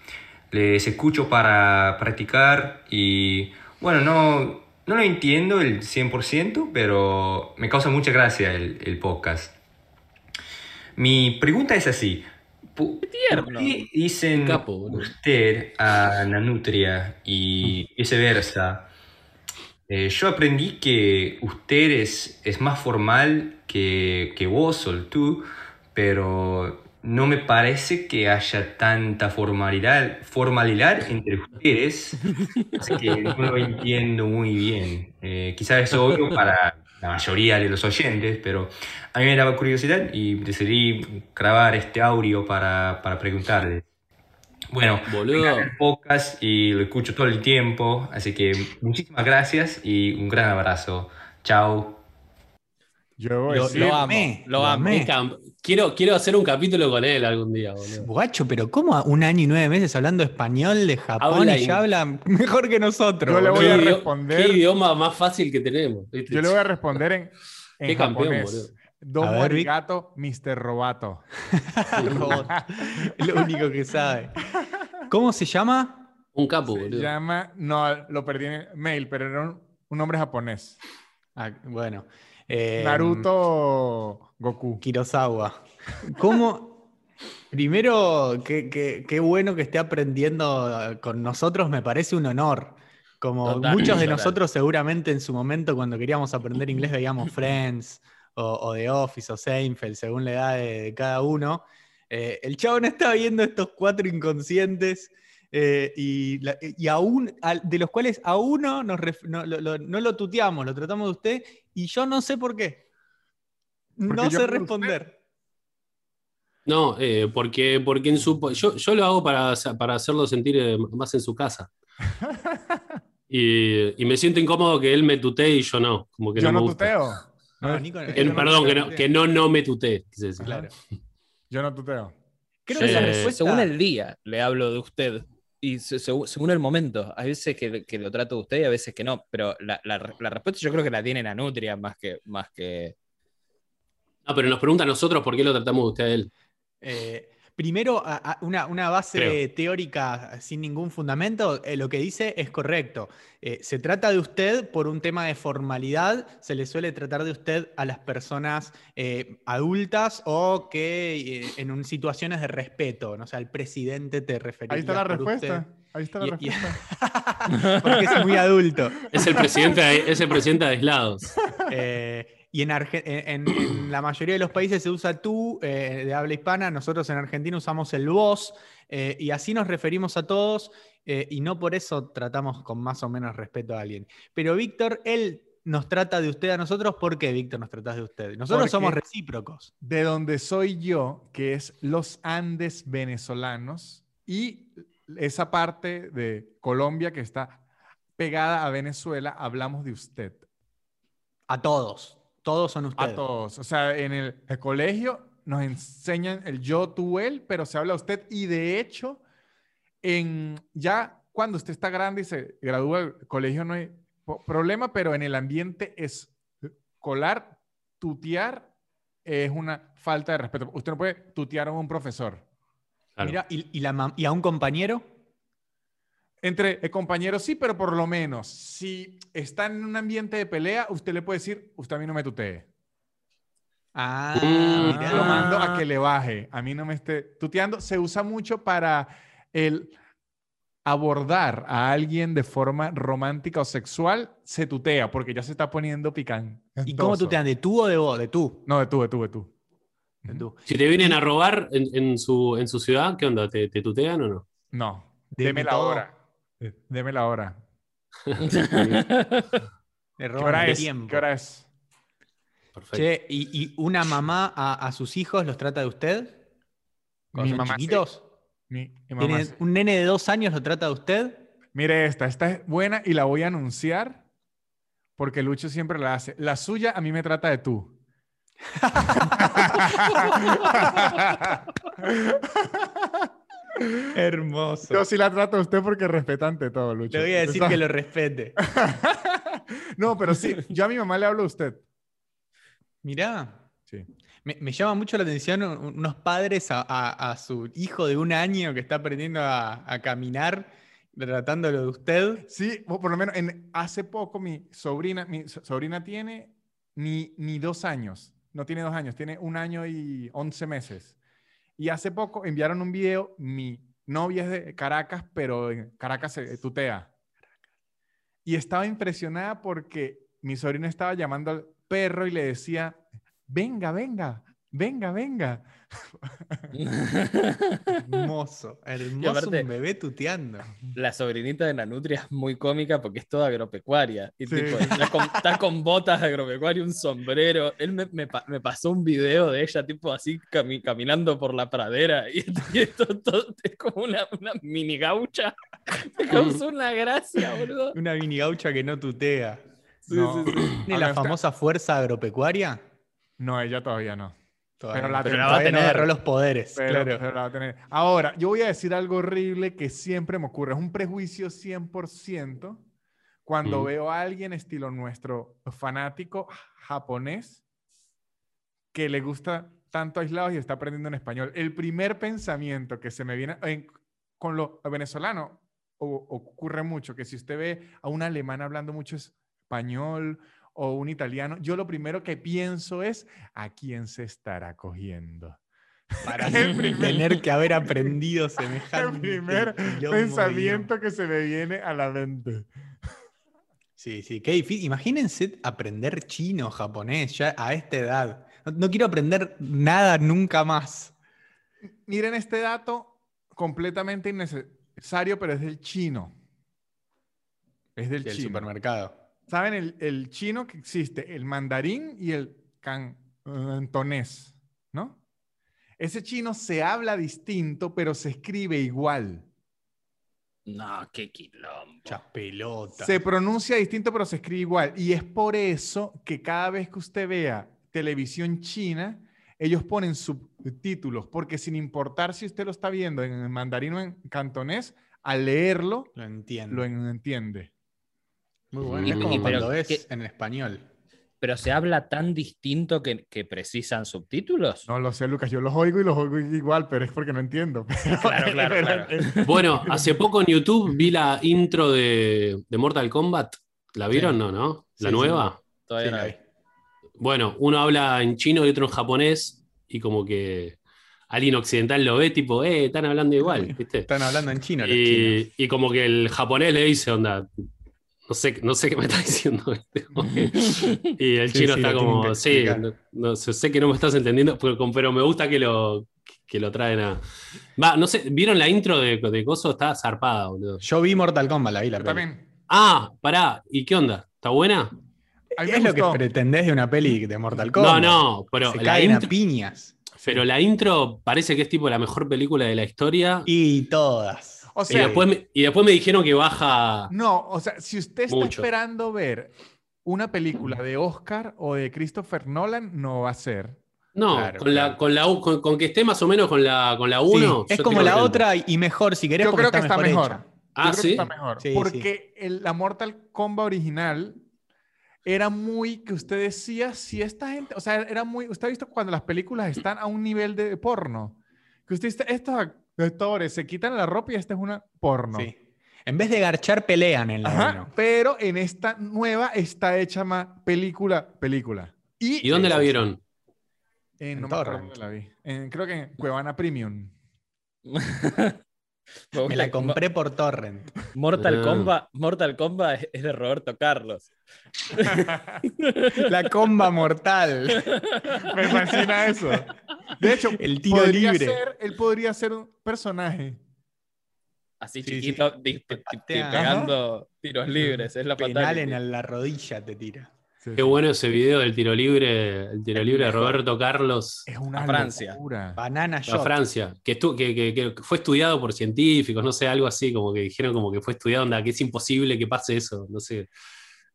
Les escucho para practicar y bueno, no, no lo entiendo el 100%, pero me causa mucha gracia el, el podcast. Mi pregunta es así. ¿Por qué dicen Capo, usted a Nanutria y viceversa? Eh, yo aprendí que usted es, es más formal que, que vos o el tú, pero no me parece que haya tanta formalidad, formalidad entre ustedes, así que no lo entiendo muy bien. Eh, quizás es obvio para la mayoría de los oyentes, pero a mí me daba curiosidad y decidí grabar este audio para, para preguntarle. Bueno, Boludo. el podcast y lo escucho todo el tiempo, así que muchísimas gracias y un gran abrazo. Chao. Yo Lo, lo amo, lo lo amo. amé. Es cam- Quiero, quiero hacer un capítulo con él algún día, boludo. Guacho, pero ¿cómo un año y nueve meses hablando español de Japón Habla y ya habla mejor que nosotros? Yo le voy a ¿Qué idi- responder. Qué idioma más fácil que tenemos. Yo le voy a responder en, en Qué campeón, japonés. boludo. Domo arigato, Mr. Robato. Lo único que sabe. ¿Cómo se llama? Un capo, Se boludo. llama, no, lo perdí en el mail, pero era un, un nombre japonés. Ah, bueno. Eh, Naruto Goku. Kirosawa. ¿Cómo? Primero, qué, qué- qué bueno que esté aprendiendo con nosotros, me parece un honor. Como Total, muchos de total. nosotros seguramente en su momento cuando queríamos aprender inglés veíamos Friends o, o The Office o Seinfeld, según la edad de, de cada uno. Eh, el chabón está viendo estos cuatro inconscientes eh, y, la- y aún, al- de los cuales a uno nos ref- no, lo, lo- no lo tuteamos, lo tratamos de usted y yo no sé por qué. Porque No sé usted. responder. No, eh, porque, porque en su, yo, yo lo hago para, para hacerlo sentir eh, más en su casa. Y, y me siento incómodo que él me tutee y yo no. Como que Yo no, no me gusta. tuteo. No, Nico, Es Que- yo no perdón, que no, que no, no me tutee. quise decir. Claro. Yo no tuteo. Creo Yo, que la Eh, respuesta. Según el día le hablo de usted. Y se- según, según el momento. Hay veces que, que lo trato de usted y a veces que no. Pero la, la- la respuesta yo creo que la tiene Nanutria más que, más que. No, pero nos pregunta a nosotros por qué lo tratamos de usted a él. eh, primero, a- a- una, una base Creo. teórica sin ningún fundamento, eh, lo que dice es correcto. Eh, se trata de usted por un tema de formalidad, se le suele tratar de usted a las personas eh, adultas o que eh, en un- situaciones de respeto, no o sea, al presidente te referiría Ahí está la respuesta. usted. Ahí está la Y- y- respuesta. Porque es muy adulto. Es el presidente, de- es el presidente de aislados. Eh, y en, Arge- en- en la mayoría de los países se usa tú, eh, de habla hispana, nosotros en Argentina usamos el vos, eh, y así nos referimos a todos, eh, y no por eso tratamos con más o menos respeto a alguien. Pero Víctor, él nos trata de usted a nosotros, ¿por qué Víctor nos trata de usted? Nosotros Porque- somos recíprocos. De donde soy yo, que es los Andes venezolanos, y esa parte de Colombia que está pegada a Venezuela, hablamos de usted. A todos. Todos son ustedes. A todos. O sea, en el, el colegio nos enseñan el yo, tú, él, pero se habla usted. Y de hecho, en, ya cuando usted está grande y se gradúa del colegio no hay problema, pero en el ambiente escolar, tutear es una falta de respeto. Usted no puede tutear a un profesor. Claro. Mira, ¿y, y la mam- ¿y a un compañero? Entre eh, compañeros sí, pero por lo menos, si está en un ambiente de pelea, usted le puede decir, usted a mí no me tutee. Ah, mirá. Lo mando a que le baje. A mí no me esté tuteando. Se usa mucho para el abordar a alguien de forma romántica o sexual. Se tutea porque ya se está poniendo picante. ¿Y cómo tú te dan? ¿De tú o de vos? De tú. No, de tú, de tú, de tú. De tú. Si te vienen a robar en, en su, en su ciudad, ¿qué onda? ¿Te, te tutean o no? No. Deme Deme la hora. Deme la hora. Le ¿Qué hora es? tiempo. ¿Qué hora es? Perfecto. Che, ¿y, y una mamá a, a sus hijos los trata de usted? Mamá sí. chiquitos. Mi, mi mamá ¿Tiene- sí. ¿Un nene de dos años lo trata de usted? Mire esta, esta es buena y la voy a anunciar porque Lucho siempre la hace. La suya a mí me trata de tú. Hermoso. Yo sí la trato a usted porque respeta ante todo, Lucho. Le voy a decir que lo respete. no, pero sí, yo a mi mamá le hablo a usted. Mirá. Sí. Me, me llama mucho la atención un- unos padres a, a- a su hijo de un año que está aprendiendo a, a caminar, tratándolo de usted. Sí, o por lo menos en, hace poco mi sobrina, mi so- sobrina tiene ni, ni dos años, no tiene dos años, tiene un año y once meses. Y hace poco enviaron un video, mi novia es de Caracas, pero en Caracas se tutea. Y estaba impresionada porque mi sobrina estaba llamando al perro y le decía, venga, venga, venga, venga. Hermoso. Hermoso aparte- un bebé tuteando. La sobrinita de Nanutria es muy cómica porque es toda agropecuaria. Y Sí. tipo, está, con, está con botas de agropecuaria, un sombrero. Él me, me me pasó un video de ella, tipo así, cami- caminando por la pradera. Y, y esto todo es como una, una mini gaucha. Me causó una gracia, boludo. Una mini gaucha que no tutea. Sí, No. sí, sí. ¿Tiene la famosa fuerza agropecuaria? No, ella todavía no. Todavía, Pero la pero tendrá. todavía no tener. agarró los poderes. Pero- claro. pero la va a tener. Ahora, yo voy a decir algo horrible que siempre me ocurre. Es un prejuicio 100% cuando Mm. veo a alguien estilo nuestro fanático japonés que le gusta tanto aislados y está aprendiendo en español. El primer pensamiento que se me viene en- con lo venezolano o- ocurre mucho que si usted ve a un alemán hablando mucho español o un italiano, yo lo primero que pienso es a quién se estará cogiendo. Para primer- tener que haber aprendido El semejante primer pensamiento que se me viene a la mente. Sí, sí, qué difícil. Imagínense aprender chino, japonés, ya a esta edad. No, no quiero aprender nada nunca más. Miren este dato completamente innecesario, pero es del chino. Es del Del chino. supermercado. ¿Saben el, el chino que existe? El mandarín y el cantonés, ¿no? Ese chino se habla distinto, pero se escribe igual. No, qué quilombo. Muchas pelotas. Se pronuncia distinto, pero se escribe igual. Y es por eso que cada vez que usted vea televisión china, ellos ponen subtítulos, porque sin importar si usted lo está viendo en mandarín o en cantonés, al leerlo Lo entiendo. lo en- entiende. Muy bueno. Y- es como y- cuando pero ¿qué- en español. Pero se habla tan distinto que, que precisan subtítulos. No lo sé, Lucas, yo los oigo y los oigo igual, pero es porque no entiendo. Pero- Claro, claro, claro. Bueno, hace poco en YouTube vi la intro de, de Mortal Kombat. ¿La vieron? Sí. No, ¿no? ¿La Sí, sí, nueva? Todavía no. Bueno, uno habla en chino y otro en japonés y como que alguien occidental lo ve tipo, eh, están hablando igual, ¿viste? Están hablando en chino los chinos. Y, y como que el japonés le dice, onda, no sé, no sé qué me está diciendo. que- y el Sí, chino sí, está como, sí, no, no sé, que no me estás entendiendo, pero, pero me gusta que lo, que lo traen a... Va, no sé, ¿vieron la intro de, de Coso? Está zarpada, boludo. Yo vi Mortal Kombat, la vi la Yo también. Ah, pará, ¿y qué onda? ¿Está buena? Es lo que pretendés de una peli de Mortal No, Kombat. no, pero Se la, caen a piñas. pero la intro parece que es tipo la mejor película de la historia. Y todas. O sea, después, me, y después me dijeron que baja... no, o sea, si usted está Mucho. esperando ver una película de Oscar o de Christopher Nolan, no va a ser. No, Claro, con, la, claro. con, la, con, con que esté más o menos con la, con la 1. Sí, es como la otra y mejor, si querés, Yo porque creo que está mejor. hecha. Ah, Yo creo que ¿sí? está mejor. Sí, porque el- la Mortal Kombat original era muy que usted decía, si esta gente, o sea, era muy, usted ha visto cuando las películas están a un nivel de porno, que usted dice, estos actores se quitan la ropa y esta es una porno. Sí. En vez de garchar, pelean en la Ajá, pero en esta nueva está hecha más película, película. ¿Y dónde la vieron? En, En no me acuerdo dónde la vi. En- creo que en Cuevana Premium. Me la compré por Torrent. Mortal Ah. Kombat, Mortal Kombat es- de Roberto Carlos. La comba mortal. Me fascina eso. De hecho, El tiro podría libre. ser, él podría ser un personaje. Así Sí, chiquito, Te patea. pegando tiros libres. Es la Penal fatality. en la rodilla te tira. Sí, Qué sí. bueno ese video del tiro libre, el tiro libre de. Roberto Carlos Es una A Francia. locura. Banana a shot. Francia, que, estu- que, que- que fue estudiado por científicos, no sé, algo así, como que dijeron como que fue estudiado, onda, que es imposible que pase eso, no sé.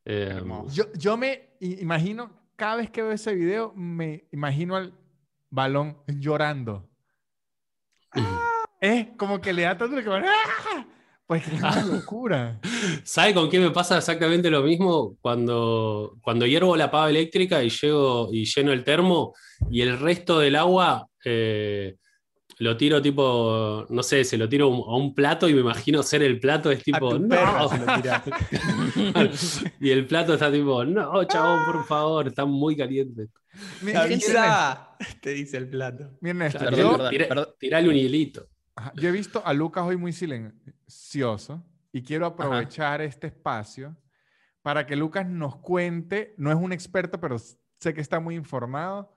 Eh. Yo, yo me i- imagino, cada vez que veo ese video, me imagino al balón llorando. Es como que le da tanto que ¡Ah! Pues que es una locura. ¿Sabe con qué me pasa exactamente lo mismo? Cuando, cuando hiervo la pava eléctrica y, llego, y lleno el termo y el resto del agua eh, lo tiro tipo, no sé, se lo tiro a un plato y me imagino ser el plato, es A tipo, tu no. se lo y el plato está tipo, no, chabón, por favor, está muy caliente. Mi- ¡Avisa! Te dice el plato. Miren esto, Claro, yo, perdón, Tira- perdón. Tirale un hilito. ajá, yo he visto a Lucas hoy muy silencioso y quiero aprovechar este espacio para que Lucas nos cuente, no es un experto, pero sé que está muy informado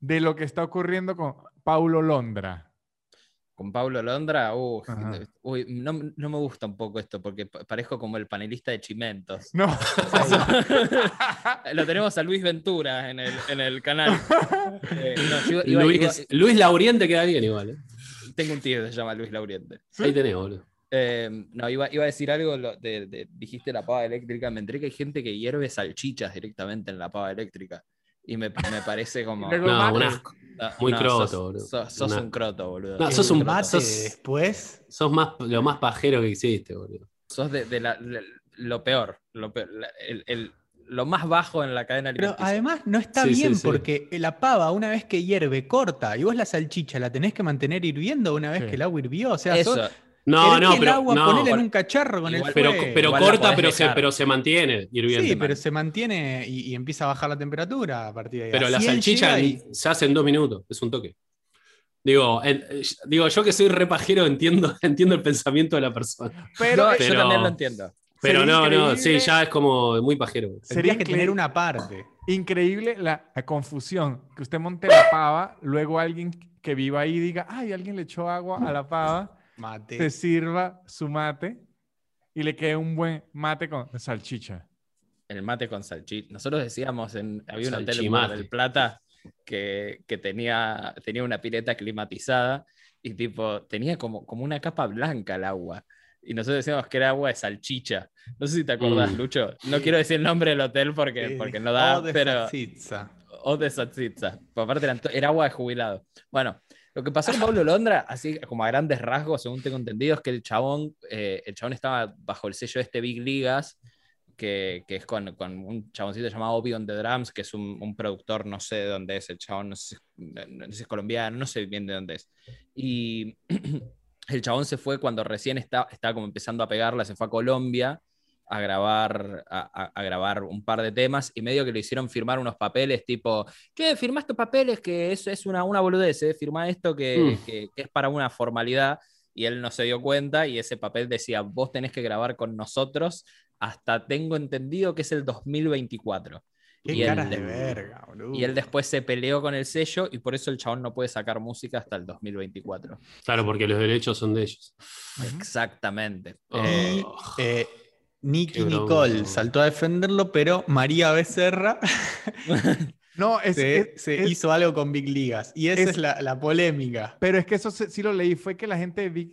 de lo que está ocurriendo con Paulo Londra. Con Pablo Londra, uh, uy, no, no me gusta un poco esto porque pa- parezco como el panelista de Chimentos. No. Lo tenemos a Luis Ventura en el, en el canal. Eh, no, yo iba- Luis, iba- Luis Lauriente queda bien igual. ¿eh? tengo un tío que se llama Luis Lauriente. Ahí tenés, boludo. Eh, no, iba, iba a decir algo, de, de- dijiste la pava eléctrica, me enteré que hay gente que hierve salchichas directamente en la pava eléctrica. Y me, me parece como... No, un asco. Muy no, croto, sos- boludo. Sos, sos Una- un croto, boludo. No, Sos un croto. mate sos- después. Sos más, lo más pajero que existe, boludo. Sos de, de la- lo peor, lo, peor, la- el- el- lo más bajo en la cadena Pero alimenticia. además no está Sí, bien sí. porque la pava, una vez que hierve, corta. Y vos la salchicha la tenés que mantener hirviendo una vez Sí. que el agua hirvió. O sea, Eso, sos- No, no, el pero. agua no, ponela en un cacharro con igual- el pero, fuego. pero Igual la corta, pero se, pero se mantiene hirviendo. Sí, pero se mantiene y, y empieza a bajar la temperatura a partir de ahí. Pero la Así él salchicha y- se hace en dos minutos, es un toque. Digo, eh, digo, yo que soy repajero entiendo, entiendo el pensamiento de la persona. Pero, No, eh, yo pero- también lo entiendo. Pero Sería no, no, sí, ya es como muy pajero. Sería que tener increíble- una parte. increíble la, la confusión. Que usted monte la pava, luego alguien que viva ahí diga, ay, alguien le echó agua a la pava, Mate. te sirva su mate y le quede un buen mate con salchicha. El mate con salchicha. Nosotros decíamos, en, había un hotel en del Plata que, que tenía, tenía una pileta climatizada y tipo, tenía como, como una capa blanca el agua. Y nosotros decíamos que era agua de salchicha. No sé si te acordás, Mm. Lucho. No quiero decir el nombre del hotel porque, porque no da, O de pero... salchicha. O de salchicha. Por aparte eran to- era agua de jubilado. Bueno, lo que pasó con Pablo Londra, así como a grandes rasgos, según tengo entendido, es que el chabón, eh, el chabón estaba bajo el sello de este Big Ligas, que, que es con, con un chaboncito llamado Obi on the Drums, que es un, un productor, no sé de dónde es, el chabón, no sé, no sé si es colombiano, no sé bien de dónde es. Y el chabón se fue cuando recién estaba, estaba como empezando a pegarla, se fue a Colombia a grabar, a, a- a grabar un par de temas y medio que le hicieron firmar unos papeles tipo, ¿qué? Firmá estos papeles que eso es una, una boludez, ¿eh? firmá esto que, Mm. que- que es para una formalidad y él no se dio cuenta y ese papel decía, vos tenés que grabar con nosotros hasta tengo entendido que es el 2024. Qué Y él caras de de- verga, boludo. Y él después se peleó con el sello y por eso el chabón no puede sacar música hasta el 2024. Claro, porque los derechos son de ellos. Exactamente. Oh. Eh, Eh, Nicky. Nicole saltó a defenderlo, pero María Becerra No, es, se, es- se es- hizo algo con Big Ligas. Y esa es- es, la, la polémica. pero es que eso sí lo leí, fue que la gente de Big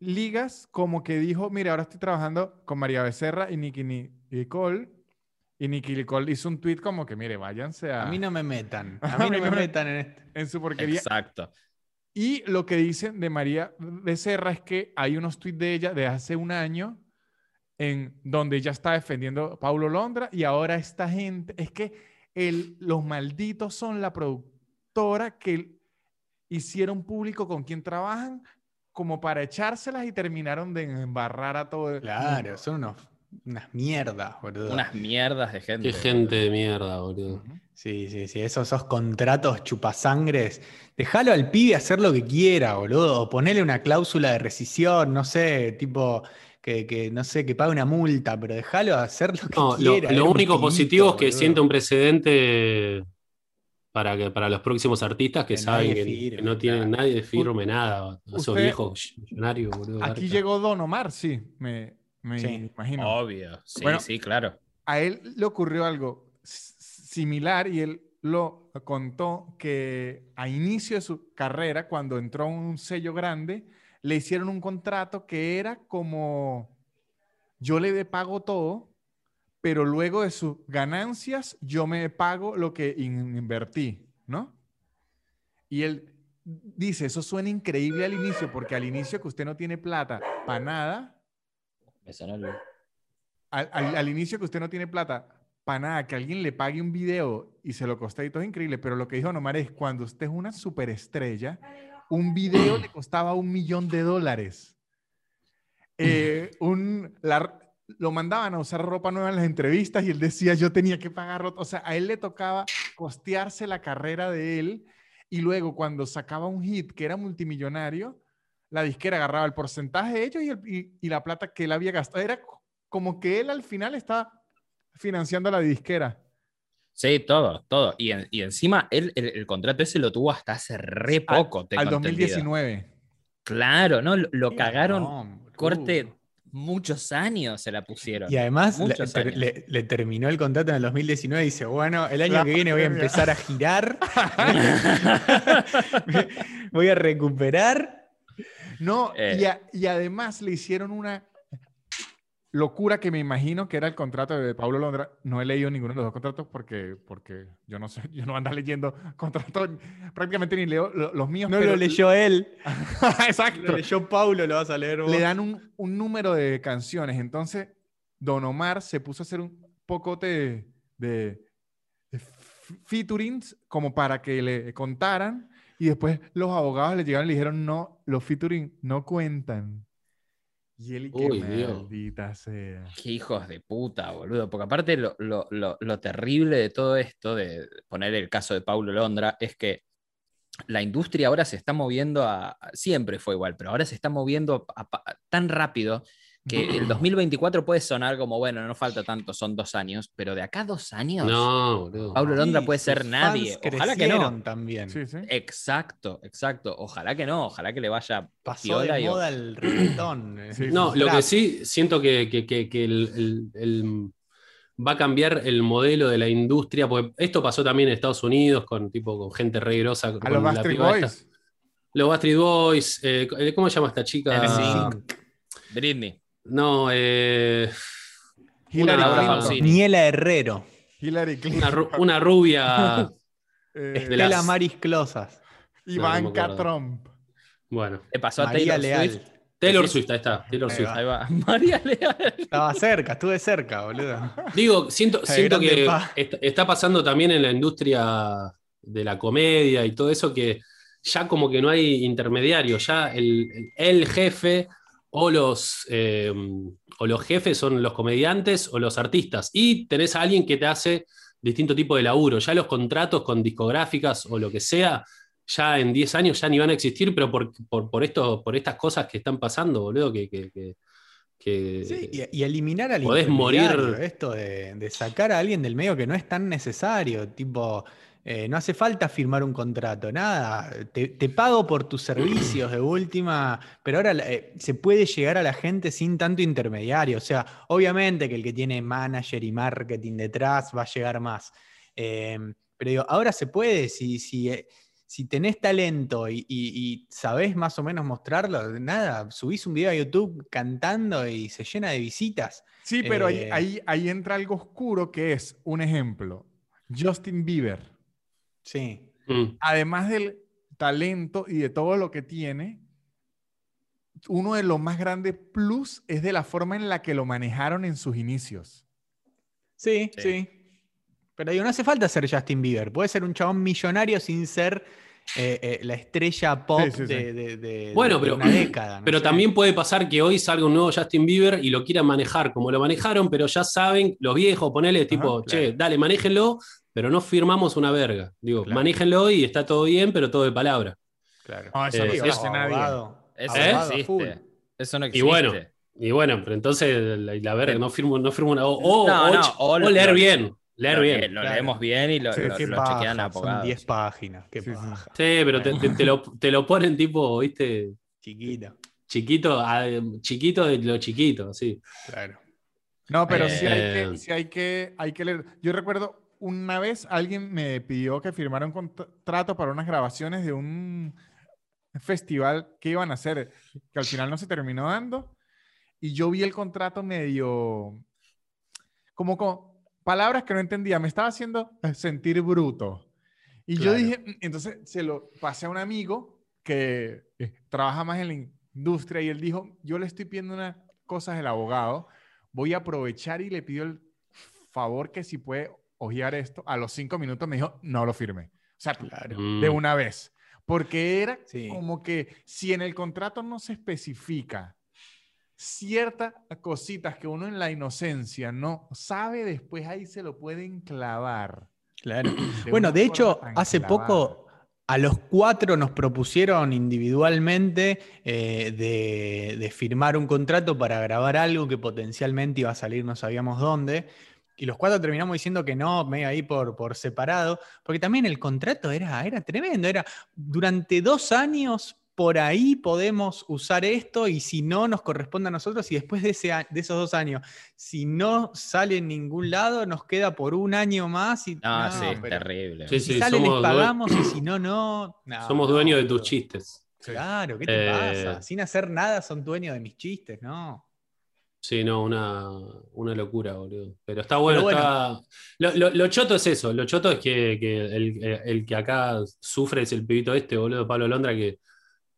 Ligas como que dijo, mire, ahora estoy trabajando con María Becerra y Nicky Nicole Y Nicky Nicole hizo un tweet como que, mire, váyanse a, A mí no me metan. A mí no me metan en en su porquería. Exacto. Y lo que dicen de María Becerra es que hay unos tweets de ella de hace un año en donde ella está defendiendo a Paulo Londra y ahora esta gente, es que el, los malditos son la productora que hicieron público con quien trabajan como para echárselas y terminaron de embarrar a todo el Claro, mundo. son unos, unas mierdas, boludo. Unas mierdas de gente. Qué gente de mierda, boludo. Sí, sí, sí, esos, esos contratos chupasangres. Déjalo al pibe hacer lo que quiera, boludo. O ponele una cláusula de rescisión, no sé, tipo, que, que, no sé, que pague una multa, pero déjalo hacer lo que No, lo, quiera. lo un único positivo es que boludo. siente un precedente para, que, para los próximos artistas que, Que saben que, firme, que no tienen claro. nadie firme nada. Esos viejos millonarios, boludo. Aquí llegó Don Omar, sí, me, me Sí. imagino. Obvio. Sí, Bueno, sí, claro. a él le ocurrió algo similar y él lo contó que a inicio de su carrera, cuando entró a un sello grande, le hicieron un contrato que era como yo le pago todo, pero luego de sus ganancias yo me pago lo que in- invertí, ¿no? Y él dice, eso suena increíble al inicio, porque al inicio que usted no tiene plata para nada, Me sonó el- al, al- al inicio que usted no tiene plata para nada, que alguien le pague un video y se lo costa y todo es increíble, pero lo que dijo Nomar es cuando usted es una superestrella, un video le costaba un millón de dólares. Eh, un, lo mandaban a usar ropa nueva en las entrevistas y él decía yo tenía que pagar ropa, o sea, a él le tocaba costearse la carrera de él y luego cuando sacaba un hit que era multimillonario, la disquera agarraba el porcentaje de ellos y, la plata que él había gastado. Era co- como que él al final estaba financiando a la disquera. Sí, todo, todo. Y, en- y encima él, el, el contrato ese lo tuvo hasta hace re poco. al entendido. 2019. Claro, ¿no? Lo, cagaron corte muchos años se la pusieron. Y además le, Muchos ter- años. le- le terminó el contrato en el 2019 y dice, bueno, el año que viene voy a empezar a girar, voy a recuperar. No, Eh. y, a- y además le hicieron una locura que me imagino que era el contrato de Pablo Londra. No he leído ninguno de los dos contratos porque, porque yo no sé, yo no ando leyendo contratos, prácticamente ni leo lo- los míos. No pero- lo leyó él, Exacto. lo leyó Paulo, lo vas a leer vos. le dan un, un número de canciones. Entonces, Don Omar se puso a hacer un pocote de, de, de featurings como para que le contaran. Y después los abogados le llegaron y le dijeron, no, los featuring no cuentan. Y él, y qué Uy, Dios. maldita sea. Qué hijos de puta, boludo. Porque aparte lo, lo- lo- lo terrible de todo esto, de poner el caso de Paulo Londra, es que la industria ahora se está moviendo a. Siempre fue igual, pero ahora se está moviendo a- a- tan rápido que el 2024 puede sonar como, bueno, no falta tanto, son dos años, pero de acá a dos años. No. Pablo Londra Sí, puede ser nadie. Ojalá que no. también. Sí, sí. Exacto, exacto. Ojalá que no, ojalá que le vaya Pasó piola de y- moda el reggaetón. eh. Sí, No, lo que sí siento que, que- que- que el, el- el- va a cambiar el modelo de la industria, porque esto pasó también en Estados Unidos con tipo con gente re grosa. A con los piba esta. Boys. Los Backstreet Boys. eh, ¿Cómo se llama esta chica? Britney. No, eh, Hillary. Pausini. Niela Herrero, Hillary Clinton. una, ru- una rubia. Eh, Estela las- Maris Closas, No, no Ivanka acuerdo. Trump. Bueno, Le pasó a María Taylor Leal. Swift. Taylor. Swift, ahí está. Taylor Ahí Swift. va. Ahí va. María Leal. Estaba cerca, estuve cerca, boludo. Digo, siento, siento que está pasando también en la industria de la comedia y todo eso que ya como que no hay intermediario, ya el jefe o los, eh, o los jefes son los comediantes o los artistas y tenés a alguien que te hace distinto tipo de laburo. Ya los contratos con discográficas o lo que sea, ya en 10 años ya ni van a existir, pero por, por, por esto, por estas cosas que están pasando, boludo, que... que- que- que- Sí, y, y eliminar al Podés morir. Esto de, de sacar a alguien del medio que no es tan necesario. Tipo, eh, no hace falta firmar un contrato, nada. Te, te pago por tus servicios de última, pero ahora eh, se puede llegar a la gente sin tanto intermediario. O sea, obviamente que el que tiene manager y marketing detrás va a llegar más. Eh, pero digo, ahora se puede, si, si, si tenés talento y, y- y sabés más o menos mostrarlo, nada, subís un video a YouTube cantando y se llena de visitas. Sí, pero ahí, ahí, ahí entra algo oscuro que es, un ejemplo, Justin Bieber. Sí. Mm. Además del talento y de todo lo que tiene, uno de los más grandes plus es de la forma en la que lo manejaron en sus inicios. Sí, Sí. sí. Pero digo, no hace falta ser Justin Bieber. Puede ser un chabón millonario sin ser eh, eh, la estrella pop Sí, sí, sí. De, de- de- Bueno, de pero- una década. no Pero también puede pasar que hoy salga un nuevo Justin Bieber y lo quieran manejar como lo manejaron, pero ya saben, los viejos, ponele tipo, che, claro. dale, manéjenlo, pero no firmamos una verga. Digo, Claro. manéjenlo y está todo bien, pero todo de palabra. Claro. No, eso Eh, no se es- nadie. abogado, Eso ¿Eh? no existe. Eso no Y existe. bueno, Y bueno, pero entonces la, la verga, no firmo, no firmo una. O, o- No, o no, ch- o o lo- leer lo- bien. Leer lo, bien. lo claro. leemos bien y lo, Sí, lo- lo paja, chequean Son abogados. 10 páginas. Qué Sí, sí. paja. Sí, pero te, te- te lo, te lo ponen tipo, viste, Chiquita. chiquito, a- chiquito de lo chiquito, sí. Claro. No, pero sí, hay Eh. que, sí hay, que, hay que leer. Yo recuerdo una vez alguien me pidió que firmara un contrato para unas grabaciones de un festival que iban a hacer, que al final no se terminó dando. Y yo vi el contrato medio, como con palabras que no entendía. Me estaba haciendo sentir bruto. Y yo Claro. dije, "Mm", entonces se lo pasé a un amigo que eh, trabaja más en la industria y él dijo, yo le estoy pidiendo unas cosas del abogado, voy a aprovechar y le pido el favor que si puede ojear esto. A los cinco minutos me dijo, no lo firme. O sea, Claro. de Mm. una vez. Porque era Sí. como que si en el contrato no se especifica ciertas cositas que uno en la inocencia no sabe, después ahí se lo pueden clavar. Claro. de Bueno, de hecho, hace clavada. poco a los cuatro nos propusieron individualmente eh, de, de firmar un contrato para grabar algo que potencialmente iba a salir, no sabíamos dónde. Y los cuatro terminamos diciendo que no, medio ahí por, por separado, porque también el contrato era, era tremendo. Era durante dos años por ahí podemos usar esto y si no nos corresponde a nosotros y después de, ese, de esos dos años, si no sale en ningún lado, nos queda por un año más. Y, No, no, sí, pero- terrible. Sí, si sí, sale les pagamos y si no, no. No, Somos no, dueños de tus chistes. Claro, ¿qué te Eh, pasa? Sin hacer nada son dueños de mis chistes, ¿no? Sí, no, una, una locura, boludo. Pero está bueno, Pero bueno. está. Lo, lo- lo choto es eso. Lo choto es que, que el, el que acá sufre es el pibito este, boludo, Pablo Londra, que,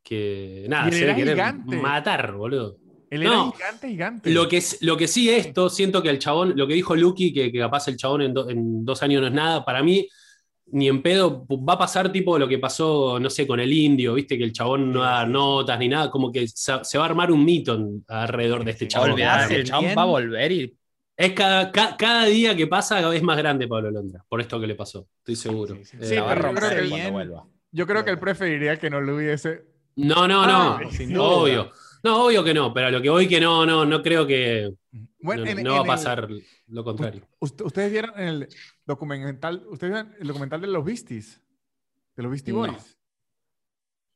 que nada, se era debe querer gigante. matar, boludo. Él era No. gigante, gigante. Lo que, es- lo que sí esto, siento que el chabón, lo que dijo Lucky, que, que capaz el chabón en, do- en dos años no es nada, para mí, ni en pedo, va a pasar tipo lo que pasó, no sé, con el indio, viste, que el chabón no Sí, da sí, sí. notas ni nada, como que se, se va a armar un mito alrededor de este chabón. El chabón va a volver y Es cada, ca- cada día que pasa es más grande Pablo Londra, por esto que le pasó, estoy seguro. sí, sí. Eh, Sí, va a pero yo creo romper que cuando bien- vuelva. Yo creo que él preferiría que no lo hubiese. no, no, Ah, no, duda. obvio. No, obvio que no, pero a lo que voy que no, no, no creo que Bueno, no, en- no va a el- pasar lo contrario. Ust- Ustedes vieron en el documental, ustedes vieron el documental de los Beasties, de los Beastie No. Boys,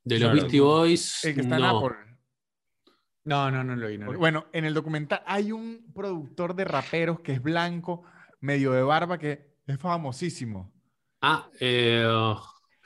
De los Claro. Beastie Boys, el que está en. Apple. No, no, no lo vi. no. Bueno, en el documental hay un productor de raperos que es blanco, medio de barba, que es famosísimo, Ah, eh,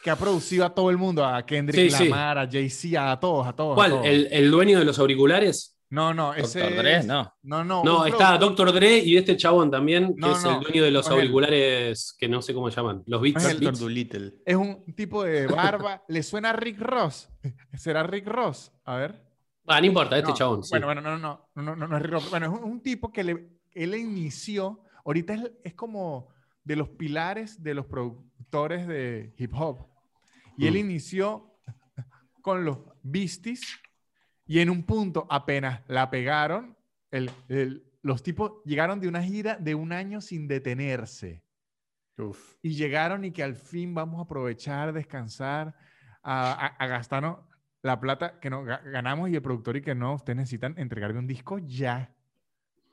que ha producido a todo el mundo, a Kendrick Sí, sí. Lamar, a Jay-Z, a todos, a todos. a ¿cuál? todos. ¿El, el dueño de los auriculares? No, no, ese Doctor Dre, es- no. No, no. No, está Dr. Dre y este chabón también, que No, es no, el dueño de los no es él. auriculares que no sé cómo se llaman. Los Beats. Es Doctor. Dolittle. Es un tipo de barba. ¿Le suena a Rick Ross? ¿Será Rick Ross? A ver. Ah, no importa, este No, chabón. sí. Bueno, bueno, no, no, no, no, no, no es Rick Ross. Bueno, es un, un tipo que le, él inició, ahorita es, es como de los pilares de los productores de hip hop. Y él Mm. inició con los Beasties y en un punto apenas la pegaron, el- el- los tipos llegaron de una gira de un año sin detenerse. Uf. Y llegaron y que al fin vamos a aprovechar, descansar, a, a- a gastarnos la plata que nos ga- ganamos y el productor y que no, ustedes necesitan entregarme un disco ya.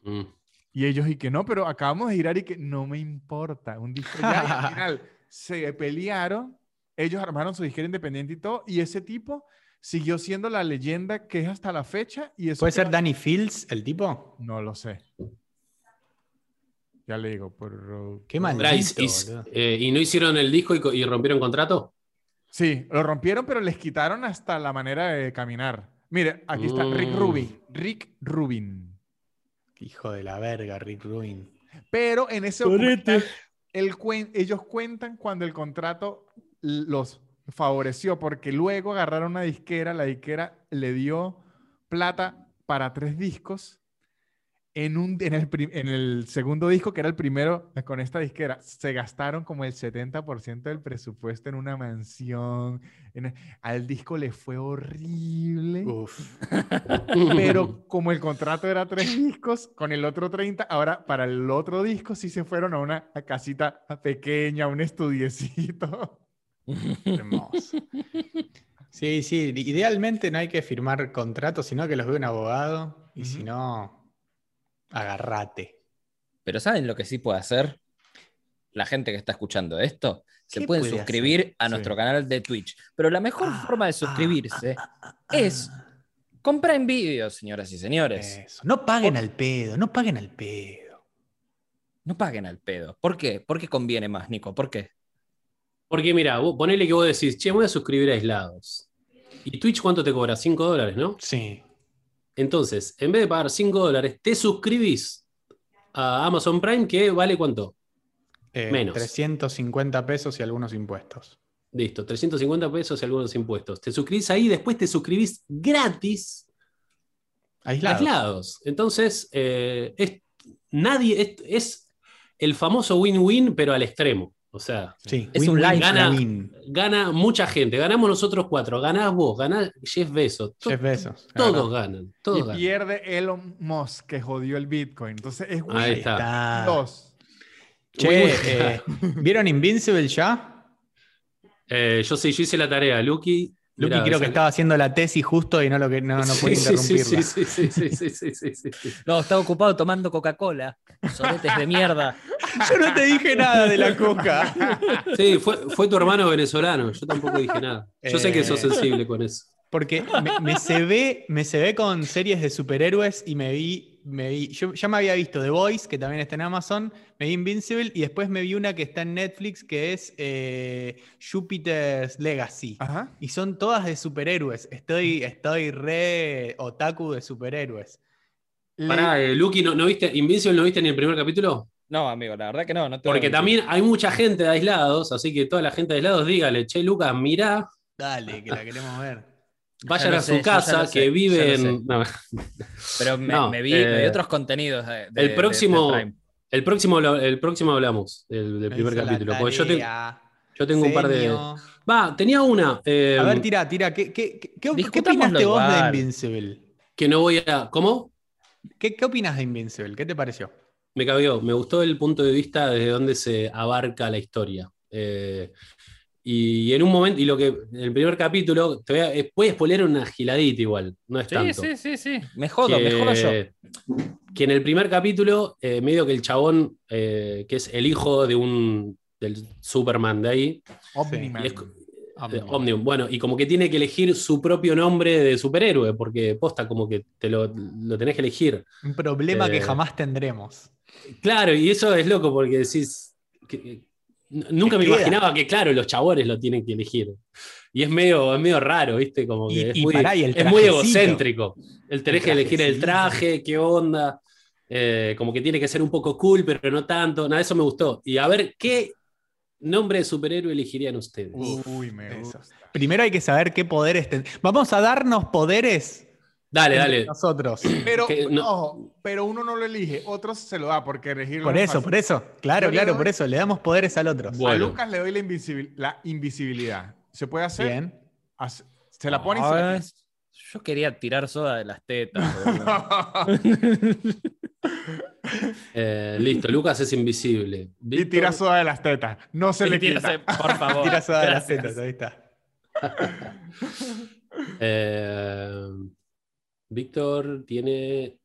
Mm. Y ellos y que no, pero acabamos de girar y que no me importa, un disco ya. Y al final se pelearon, ellos armaron su disquera independiente y todo, y ese tipo siguió siendo la leyenda que es hasta la fecha. Y eso ¿Puede ser Danny Fields el tipo? No lo sé. Ya le digo, por... Qué maldito. Y, eh, ¿y no hicieron el disco y, y rompieron contrato? Sí, lo rompieron, pero les quitaron hasta la manera de caminar. Mire, aquí está Rick Mm. Rubin. Rick Rubin. Hijo de la verga, Rick Ruin. Pero en ese documental, el cuen- ellos cuentan cuando el contrato los favoreció, porque luego agarraron una disquera, la disquera le dio plata para tres discos. En, un, en, el, en el segundo disco, que era el primero con esta disquera, se gastaron como el 70% del presupuesto en una mansión. en- al disco le fue horrible. Uf. Pero como el contrato era tres discos, con el otro 30, ahora para el otro disco sí se fueron a una casita pequeña, a un estudiecito. Hermoso. Sí, sí. Idealmente no hay que firmar contratos, sino que los ve un abogado. Y si no, agarrate. Pero ¿saben lo que sí puede hacer? La gente que está escuchando esto, se ¿Qué pueden puede suscribir a Sí. nuestro canal de Twitch. Pero la mejor Ah, forma de ah, suscribirse ah, ah, ah, es comprar en vídeos, señoras y señores. Eso. No paguen al pedo, no paguen al pedo. No paguen al pedo. ¿Por qué? ¿Por qué conviene más, Nico? ¿Por qué? Porque mira, vos- ponele que vos decís, che, voy a suscribir a aislados. ¿Y Twitch cuánto te cobra? 5 dólares, ¿no? Sí. Entonces, en vez de pagar 5 dólares, te suscribís a Amazon Prime, que vale cuánto? Eh, Menos. 350 pesos y algunos impuestos. Listo, 350 pesos y algunos impuestos. Te suscribís ahí, después te suscribís gratis Aislados. aislados. Entonces, eh, es, nadie, es, es el famoso win-win, pero al extremo. O sea, Sí, Es win, un win, live gana- win. gana mucha gente. Ganamos nosotros cuatro, ganás vos, ganás Jeff Bezos. to- Jeff Bezos. Todos ganan, todos Y ganan. pierde Elon Musk, que jodió el Bitcoin. Entonces es win Ahí Ahí está. dos. Che, eh, ¿vieron Invincible ya? Eh, yo sí, yo hice la tarea, Lucky. Lucky mirá, creo que estaba haciendo la tesis justo y no lo que no, no puede Sí, sí, sí, interrumpirla. sí, sí, sí, sí, sí, sí, sí, sí. No, estaba ocupado tomando Coca-Cola. Soletes de mierda. Yo no te dije nada de la coca. Sí, fue, fue tu hermano venezolano, yo tampoco dije nada. Yo sé que sos Eh. sensible con eso. Porque me, me se ve, me se ve con series de superhéroes y me vi, me vi, yo ya me había visto The Voice, que también está en Amazon, me vi Invincible y después me vi una que está en Netflix que es eh, Jupiter's Legacy. Ajá. Y son todas de superhéroes. Estoy, estoy re otaku de superhéroes. Pará, eh, Lucky, ¿no, no viste Invincible no viste ni el primer capítulo? No, amigo, la verdad que no. te Porque también hay mucha gente de aislados, así que toda la gente de aislados, dígale, che, Lucas, mirá, Dale, que la queremos ver. Vayan a su casa sé, que vive en. sé. no. Pero me, No, me vi, eh, me vi otros contenidos de, de- el próximo- de. El próximo, el próximo hablamos del, del primer capítulo. Porque yo, te- yo tengo un par de. Va, tenía una. eh, A ver, tira, tira. ¿Qué, qué, qué, qué opinaste vos de. Invincible? que no voy a. ¿Cómo? ¿Qué, ¿Qué opinas de Invincible? ¿Qué te pareció? Me cabió. Me gustó el punto de vista desde donde se abarca la historia. Eh, y en un momento, y lo que. En el primer capítulo, te voy a, puedes spoiler una giladita igual. No es Sí, tanto. sí, sí, sí. Me jodo, que, me jodo yo. que en el primer capítulo, eh, medio que el chabón, eh, que es el hijo de un del Superman de ahí, Omniman. y es- Omnium. eh, Omnium, bueno, y como que tiene que elegir su propio nombre de superhéroe, porque posta como que te lo, lo tenés que elegir. Un problema que jamás tendremos. Claro, y eso es loco porque decís. que- nunca me queda. imaginaba que, claro, los chabones lo tienen que elegir. Y es medio, es medio raro, ¿viste? Como que Y- es, y muy, pará, y el es muy egocéntrico. El tenés El que elegir el traje, qué onda. eh, como que tiene que ser un poco cool, pero no tanto. Nada, eso me gustó. Y a ver, ¿qué nombre de superhéroe elegirían ustedes? Uy, me gusta. Primero hay que saber qué poderes ten- Vamos a darnos poderes Dale, dale. nosotros. Pero, Que no- ojo, pero uno no lo elige, otros se lo da porque elegirlo Por es eso, fácil. por eso. Claro, Yo claro, doy- por eso. Le damos poderes al otro. A. Lucas le doy la, invisibil- la invisibilidad. ¿Se puede hacer? Bien. Hace- Se la pone y se la Ah, Yo quería tirar soda de las tetas. Eh, listo, Lucas es invisible. y tira soda de las tetas. No se le tírase, quita. por favor. Tira soda de las tetas, ahí está. Eh, Víctor tiene.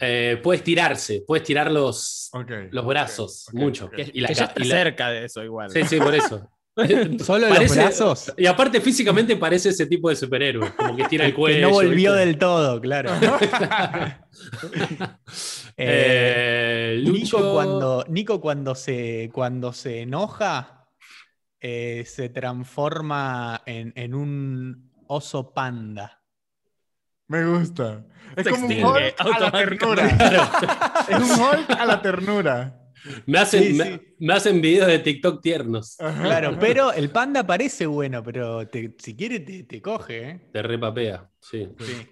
eh, puedes tirarse, puedes tirar los, los brazos, mucho. Que, Y la que ya está y la- cerca de eso igual. Sí, sí, por eso. Solo los Parece- brazos. Y aparte, físicamente parece ese tipo de superhéroe, como que tira el Que cuello. no volvió ¿viste? del todo, claro. Eh, Eh, Lucho, Nico cuando, Nico cuando se, cuando se enoja eh, se transforma en, en un oso panda. Me gusta. Es Se como un Hulk a la ternura. es un Hulk a la ternura. Me hacen, Sí, me, sí. me hacen videos de TikTok tiernos. Ajá. Claro, pero el panda parece bueno, pero te- si quiere te, te coge, ¿eh? Te repapea. Sí. Sí.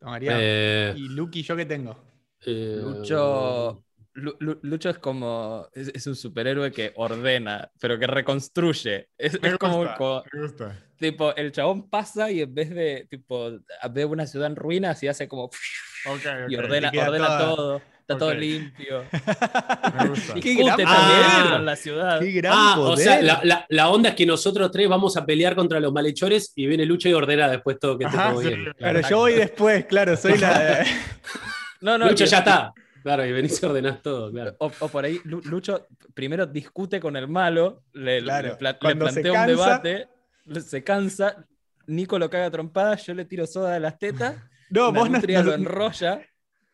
Tomaría. Eh, ¿Y Lucky yo qué tengo? eh, Lucho, Lu- Lu- Lucho es como. Es, es un superhéroe que ordena, pero que reconstruye. Es, Me es gusta, como- me gusta. Tipo, el chabón pasa y en vez de. Tipo, ve una ciudad en ruinas y hace como. Ok, Y ok. ordena, ordena toda- todo. Está todo limpio. Me gusta. Y Qué discute gran también poder. con la ciudad. ¡Qué gran Ah, o sea, la, la- la onda es que nosotros tres vamos a pelear contra los malhechores y viene Lucho y ordena después todo que esté Ajá, todo sí. bien. Claro, yo voy después, claro, soy la. No, no, Lucho y- ya está. Claro, y venís y ordenás todo, claro. O, o por ahí, Lu- Lucho primero discute con el malo, le, Claro, le pla- cuando plantea un debate, se cansa, Nico lo caga a trompadas, yo le tiro soda de las tetas, No, la vos nos, lo enrolla.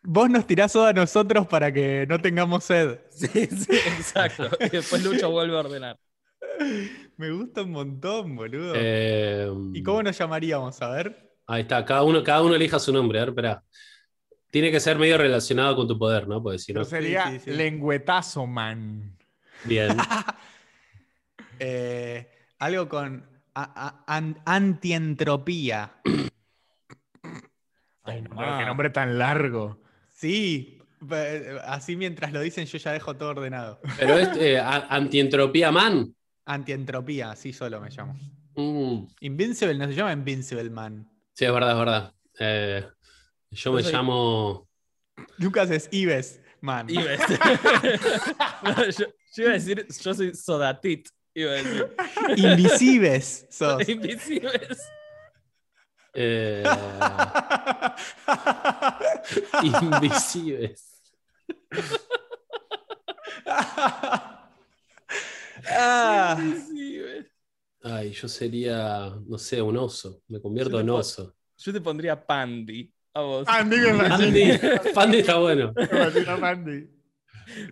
vos nos tirás soda a nosotros para que no tengamos sed. Sí, sí, exacto. Y después Lucho vuelve a ordenar. Me gusta un montón, boludo. Eh, ¿Y cómo nos llamaríamos? A ver. Ahí está, cada uno, cada uno elija su nombre. A ver, espera. Tiene que ser medio relacionado con tu poder, ¿no? Porque si no. Sería Sí, sí, sí. lengüetazo, man. Bien. Eh, algo con a- a- an- antientropía. Ay, no, qué nombre tan largo. Sí, así mientras lo dicen yo ya dejo todo ordenado. Pero es eh, antientropía man. Antientropía, así solo me llamo. Mm, Invincible no se llama Invincible Man. Sí, es verdad, es verdad. Eh, yo me soy- llamo. Lucas es Ives Man. No, yo, yo iba a decir, yo soy Sodatit. Iba a decir. Invisibles sos. Invisibles. eh, invisibles. Ah, Invisibles. Ay, yo sería, no sé, un oso. Me convierto Yo en oso. Yo te pondría Pandy. A vos. Andy me la Pandy, Pandy está bueno. Pandy.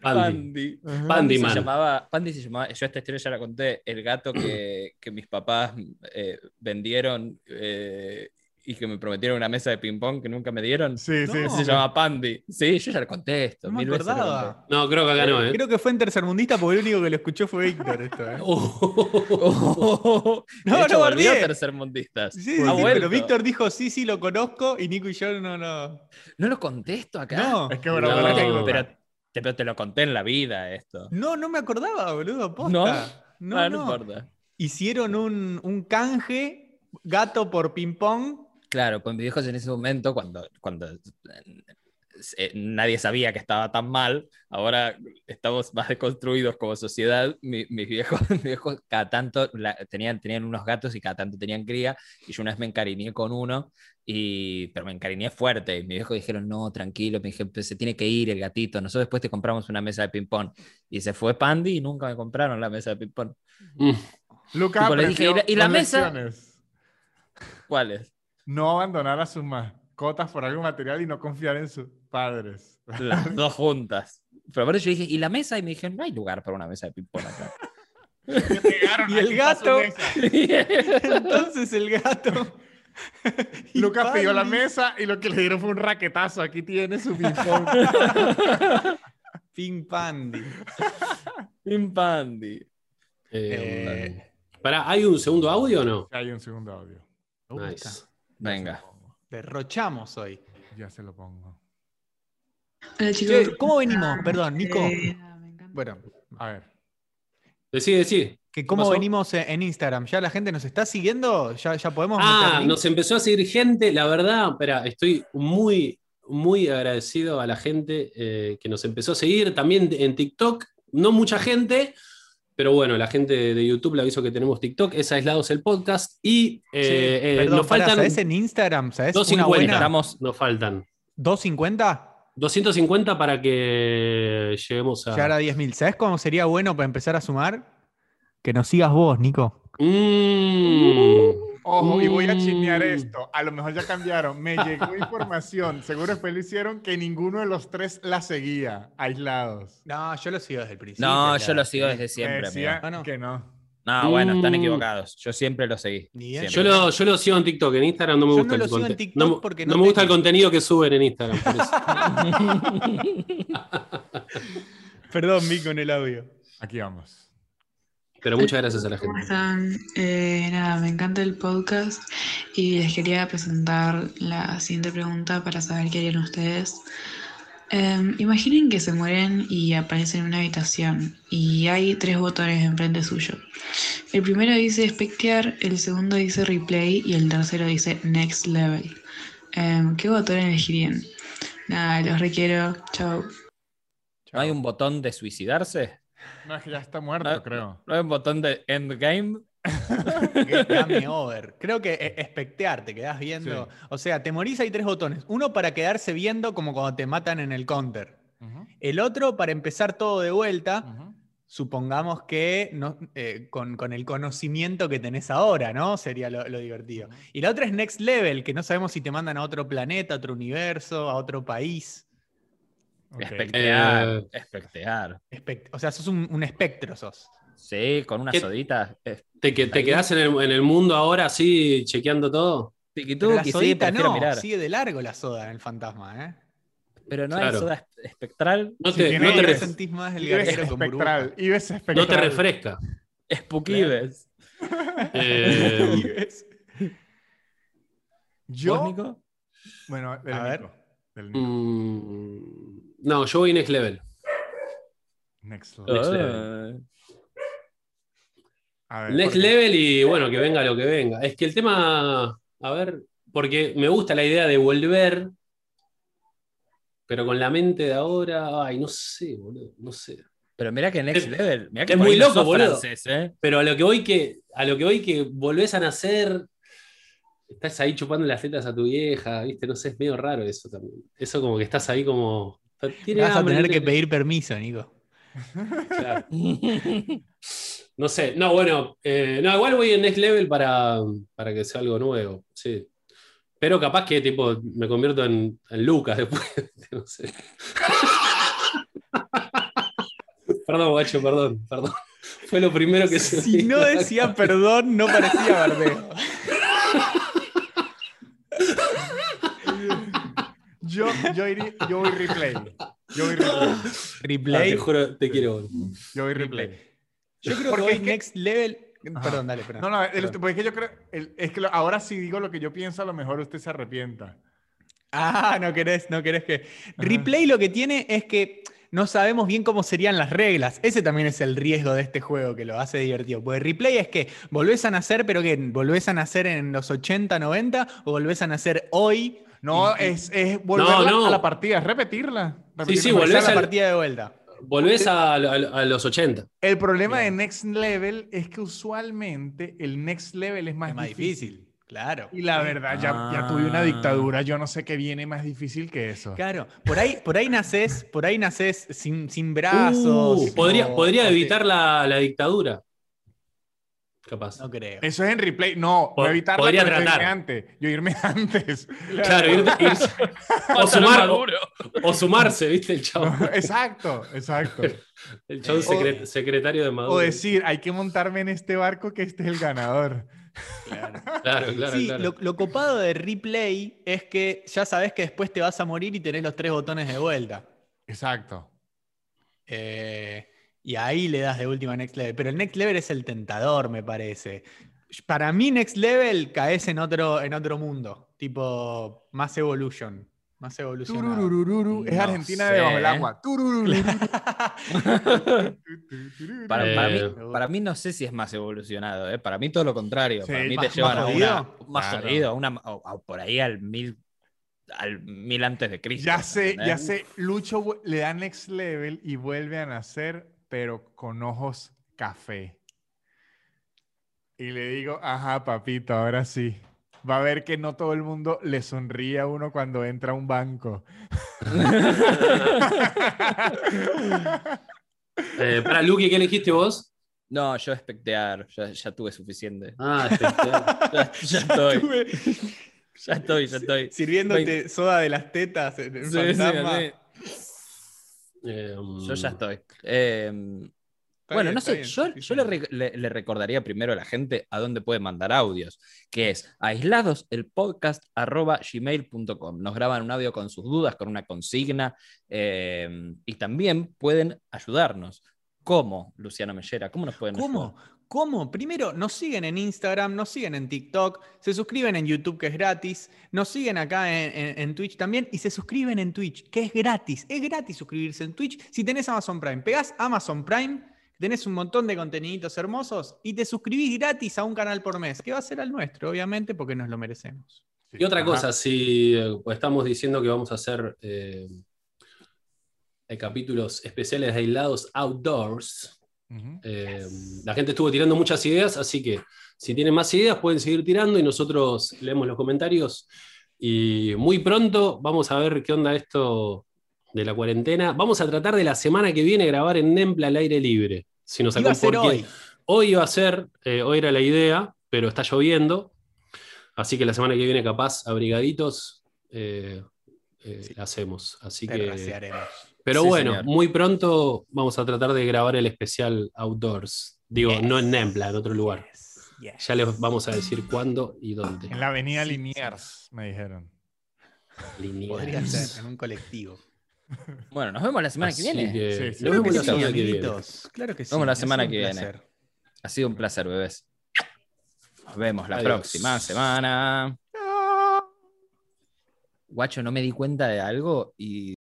Pandy. Pandy. Pandy se Man. llamaba, Pandy se llamaba, yo esta historia ya la conté, el gato que, que mis papás eh, vendieron eh, y que me prometieron una mesa de ping-pong que nunca me dieron. Sí, sí, No. sí. Se llama Pandy. Sí, yo ya lo conté esto. no mil veces lo. No, creo que acá no, ¿eh? Creo que fue en Tercermundista porque el único que lo escuchó fue Víctor esto, ¿eh? Oh. De No, hecho, no, volvió tercermundistas. Sí, sí, sí, pero Víctor dijo, sí, sí, lo conozco, y Nico y yo no, no. ¿No lo contesto acá? No, Es que bueno, No. pero te, pero te lo conté en la vida esto. no, no me acordaba, boludo, posta. ¿No? No, Ah, no no. importa. Hicieron un, un canje gato por ping-pong. Claro, pues mis viejos en ese momento, cuando, cuando eh, nadie sabía que estaba tan mal, ahora estamos más deconstruidos como sociedad, mi- mis, viejos, mis viejos cada tanto la- tenían, tenían unos gatos y cada tanto tenían cría, y yo una vez me encariñé con uno, y, pero me encariñé fuerte, y mis viejos dijeron, no, tranquilo, me dijeron, "Pues se tiene que ir el gatito, nosotros después te compramos una mesa de ping-pong, y se fue Pandy y nunca me compraron la mesa de ping-pong. Mm. Luca le dije, ¿y la- y la dos mesa? lecciones. ¿Cuál es? No abandonar a sus mascotas por algo material y no confiar en sus padres. Las dos juntas. Pero aparte yo dije, ¿y la mesa? Y me dijeron, no hay lugar para una mesa de ping-pong acá. Y el gato. Entonces el gato. Lucas pidió la mesa y lo que le dieron fue un raquetazo. Aquí tiene su ping-pong. Ping Pandy. Ping Pandy. Eh, Eh, pará, ¿hay un segundo audio o no? Hay un segundo audio. Nice. Venga. Derrochamos hoy. Ya se lo pongo. Hola chicos. Che, ¿Cómo venimos? Perdón, Nico. Eh, Bueno, A ver. Decí, decí. que ¿cómo pasó? venimos en Instagram? ¿Ya la gente nos está siguiendo? ¿Ya, ya podemos Ah, nos empezó a seguir gente. La verdad, espera, estoy muy, muy agradecido a la gente eh, que nos empezó a seguir. También en TikTok, no mucha gente, pero bueno, la gente de YouTube le aviso que tenemos TikTok. Es Aislados el podcast. Y eh, eh, perdón, nos pará, faltan ¿sabés en Instagram? ¿Sabes? 250. Una buena. Estamos- Nos faltan ¿250? 250 para que lleguemos a. Ya era 10.000. ¿Sabes cómo sería bueno para empezar a sumar? Que nos sigas vos, Nico. Mm. Ojo, y voy a chinear Mm. esto. A lo mejor ya cambiaron. Me llegó información. Seguro después lo hicieron que ninguno de los tres la seguía, aislados. No, yo lo sigo desde el principio. No, ya. yo lo sigo desde Me siempre. decía amigo. Ah, no. que no. No, bueno, están Mm. equivocados. Yo siempre lo seguí. Ni idea. Yo Siempre. lo, yo lo sigo en TikTok, en Instagram no me Yo gusta no lo el sigo en conte- TikTok no me- no no me gusta el contenido que suben en Instagram. por eso. Perdón, vi con el audio. Aquí vamos. Pero muchas gracias a la ¿Cómo gente. están? Eh, nada, me encanta el podcast y les quería presentar la siguiente pregunta para saber qué harían ustedes. Em, imaginen que se mueren y aparecen en una habitación y hay tres botones enfrente suyo. El primero dice espectear, el segundo dice replay y el tercero dice next level. Em, ¿Qué botón elegirían? Nada, los requiero. Chao. ¿No hay un botón de suicidarse? No, es que ya está muerto, creo. ¿No hay un botón de endgame? Game over. Creo que e- espectear, te quedás viendo. Sí. O sea, te morís, hay tres botones. Uno para quedarse viendo como cuando te matan en el counter. El otro para empezar todo de vuelta. Supongamos que no- eh, con, con el conocimiento que tenés ahora, ¿no? Sería lo, lo divertido. Y la otra es Next Level, que no sabemos si te mandan a otro planeta, a otro universo, a otro país. Ok. Espectear. Eh. Espectear. Espect- o sea, sos un, un espectro, sos. Sí, con una ¿Qué- sodita. Eh, ¿Te, que- te quedás en el, en el mundo ahora así chequeando todo? Pero la sí, sodita prefiero no, mirar. sigue de largo la soda en el fantasma, ¿eh? Pero no hay Claro. soda espe- espectral. No Sí, te, tiene no te, sentís más el garguero con burbuja. espectral. No espectral. te refresca. Spookives. Eh, Yo, ¿Vos, Nico? bueno, del A ver. Nico, del Nico. mm, no, yo voy next level. Next level. Next. A ver, Next level y bueno, que venga lo que venga. Es que el tema, a ver, porque me gusta la idea de volver, pero con la mente de ahora, ay, no sé, boludo, no sé. Pero mira que Next Es- Level. Mirá que es muy no loco, sos boludo. francés, ¿eh? Pero a lo que voy que, a lo que voy que volvés a nacer, estás ahí chupando las tetas a tu vieja, viste, no sé, es medio raro eso también. Eso como que estás ahí como. Tiene Vas a tener que pedir permiso, Nico. Claro. No sé, no, bueno, eh, no, igual voy en next level para, para que sea algo nuevo, sí. Pero capaz que tipo me convierto en, en Lucas después, no sé. Perdón, guacho, perdón, perdón. Fue lo primero que se Si no decía perdón, no parecía bardeo. Yo, voy replay. Yo voy replay. Ah, Replay. te juro, te quiero. voy replay. Yo creo que que- next level. Ajá. Perdón, dale, perdón. No, no, el- es que yo creo, el- es que lo- ahora si digo lo que yo pienso, a lo mejor usted se arrepienta. Ah, no querés, no querés que. Replay lo que tiene es que no sabemos bien cómo serían las reglas. Ese también es el riesgo de este juego que lo hace divertido. Porque replay es que volvés a nacer, pero que volvés a nacer en los 80, 90 o volvés a nacer hoy. No, Y- es, es volver No, no. a la partida, es repetirla. repetirla. sí, volvés volvés a la al- partida de vuelta. Volvés a, a- a los 80. El problema Bien. de Next Level es que usualmente el Next Level es más, Es más difícil. difícil. Claro. Y la verdad, ya, ya tuve una Ah. dictadura, yo no sé qué viene más difícil que eso. Claro, por ahí, por ahí naces, por ahí naces sin, sin brazos. Uh, podría o- podría evitar la, la dictadura. Capaz. No creo. Eso es en replay. No, Po- no evitarla, podría tratar. irme antes. Yo irme antes. Claro, irte- irse- o, sumar, o, o sumarse, ¿viste? El chavo. exacto, exacto. El chavo secre- secretario de Maduro. O decir, hay que montarme en este barco que este es el ganador. Claro. Claro, claro, sí, claro. Lo, lo copado de replay es que ya sabes que después te vas a morir y tenés los tres botones de vuelta. Exacto. Eh, y ahí le das de última Next Level. Pero el Next Level es el tentador, me parece. Para mí, Next Level caes en otro, en otro mundo. Tipo Mass Evolution. Más evolucionado. Es No Argentina sé, debajo del ¿eh? agua. Para, para Eh, mí, para mí no sé si es más evolucionado, ¿eh? para mí todo lo contrario. Sí, para mí más- te llevan más a una más Claro. jodido, a una, o- o por ahí al mil, al mil antes de Cristo. Ya sé, ya sé. Lucho le da next level y vuelve a nacer, pero con ojos café. Y le digo, ajá, papito, ahora sí. Va a ver que no todo el mundo le sonríe a uno cuando entra a un banco. Eh, para Lucky, ¿qué elegiste vos? No, yo espectear, ya, ya tuve suficiente. Ah, espectacular. Ya, ya estoy, ya estoy, ya estoy. Sirviéndote soda de las tetas Sí, sí, fantasma. sí. Eh, Yo ya estoy. Eh, Está bueno, bien, no sé, bien, yo, le, re- le- le recordaría primero a la gente a dónde puede mandar audios, que es aislados el podcast arroba gmail.com. Nos graban un audio con sus dudas, con una consigna, eh, y también pueden ayudarnos. ¿Cómo, Luciano Mellera? ¿Cómo nos pueden ¿Cómo? ayudar? ¿Cómo? Primero, nos siguen en Instagram, nos siguen en TikTok, se suscriben en YouTube, que es gratis, nos siguen acá en, en- en Twitch también y se suscriben en Twitch, que es gratis. Es gratis suscribirse en Twitch si tenés Amazon Prime. Pegás Amazon Prime, tenés un montón de conteniditos hermosos y te suscribís gratis a un canal por mes, que va a ser al nuestro, obviamente, porque nos lo merecemos. Y otra Ajá. cosa, si eh, estamos diciendo que vamos a hacer eh, eh, capítulos especiales de aislados outdoors, Eh, la gente estuvo tirando muchas ideas, así que si tienen más ideas pueden seguir tirando y nosotros leemos los comentarios. Y muy pronto vamos a ver qué onda esto de la cuarentena. Vamos a tratar de la semana que viene grabar en Nempla al aire libre. Si nos Iba a ser porque hoy. Hoy iba a ser, eh, hoy era la idea, pero está lloviendo. Así que la semana que viene, capaz, abrigaditos, eh, eh, Sí. la hacemos. Así que. Pero Sí, bueno, señor. muy pronto vamos a tratar de grabar el especial outdoors. Digo, Yes. no en Nempla, en otro lugar. Yes, yes. Ya les vamos a decir cuándo y dónde. En la avenida Sí, Liniers, me dijeron. Lineal. Podría ser en un colectivo. Bueno, nos vemos la semana que viene. que Sí, sí. nos vemos la semana que viene. Claro que sí. Vamos la ha sido semana que viene. Ha sido un placer, bebés. Nos vemos la Adiós. próxima semana. Guacho, no me di cuenta de algo y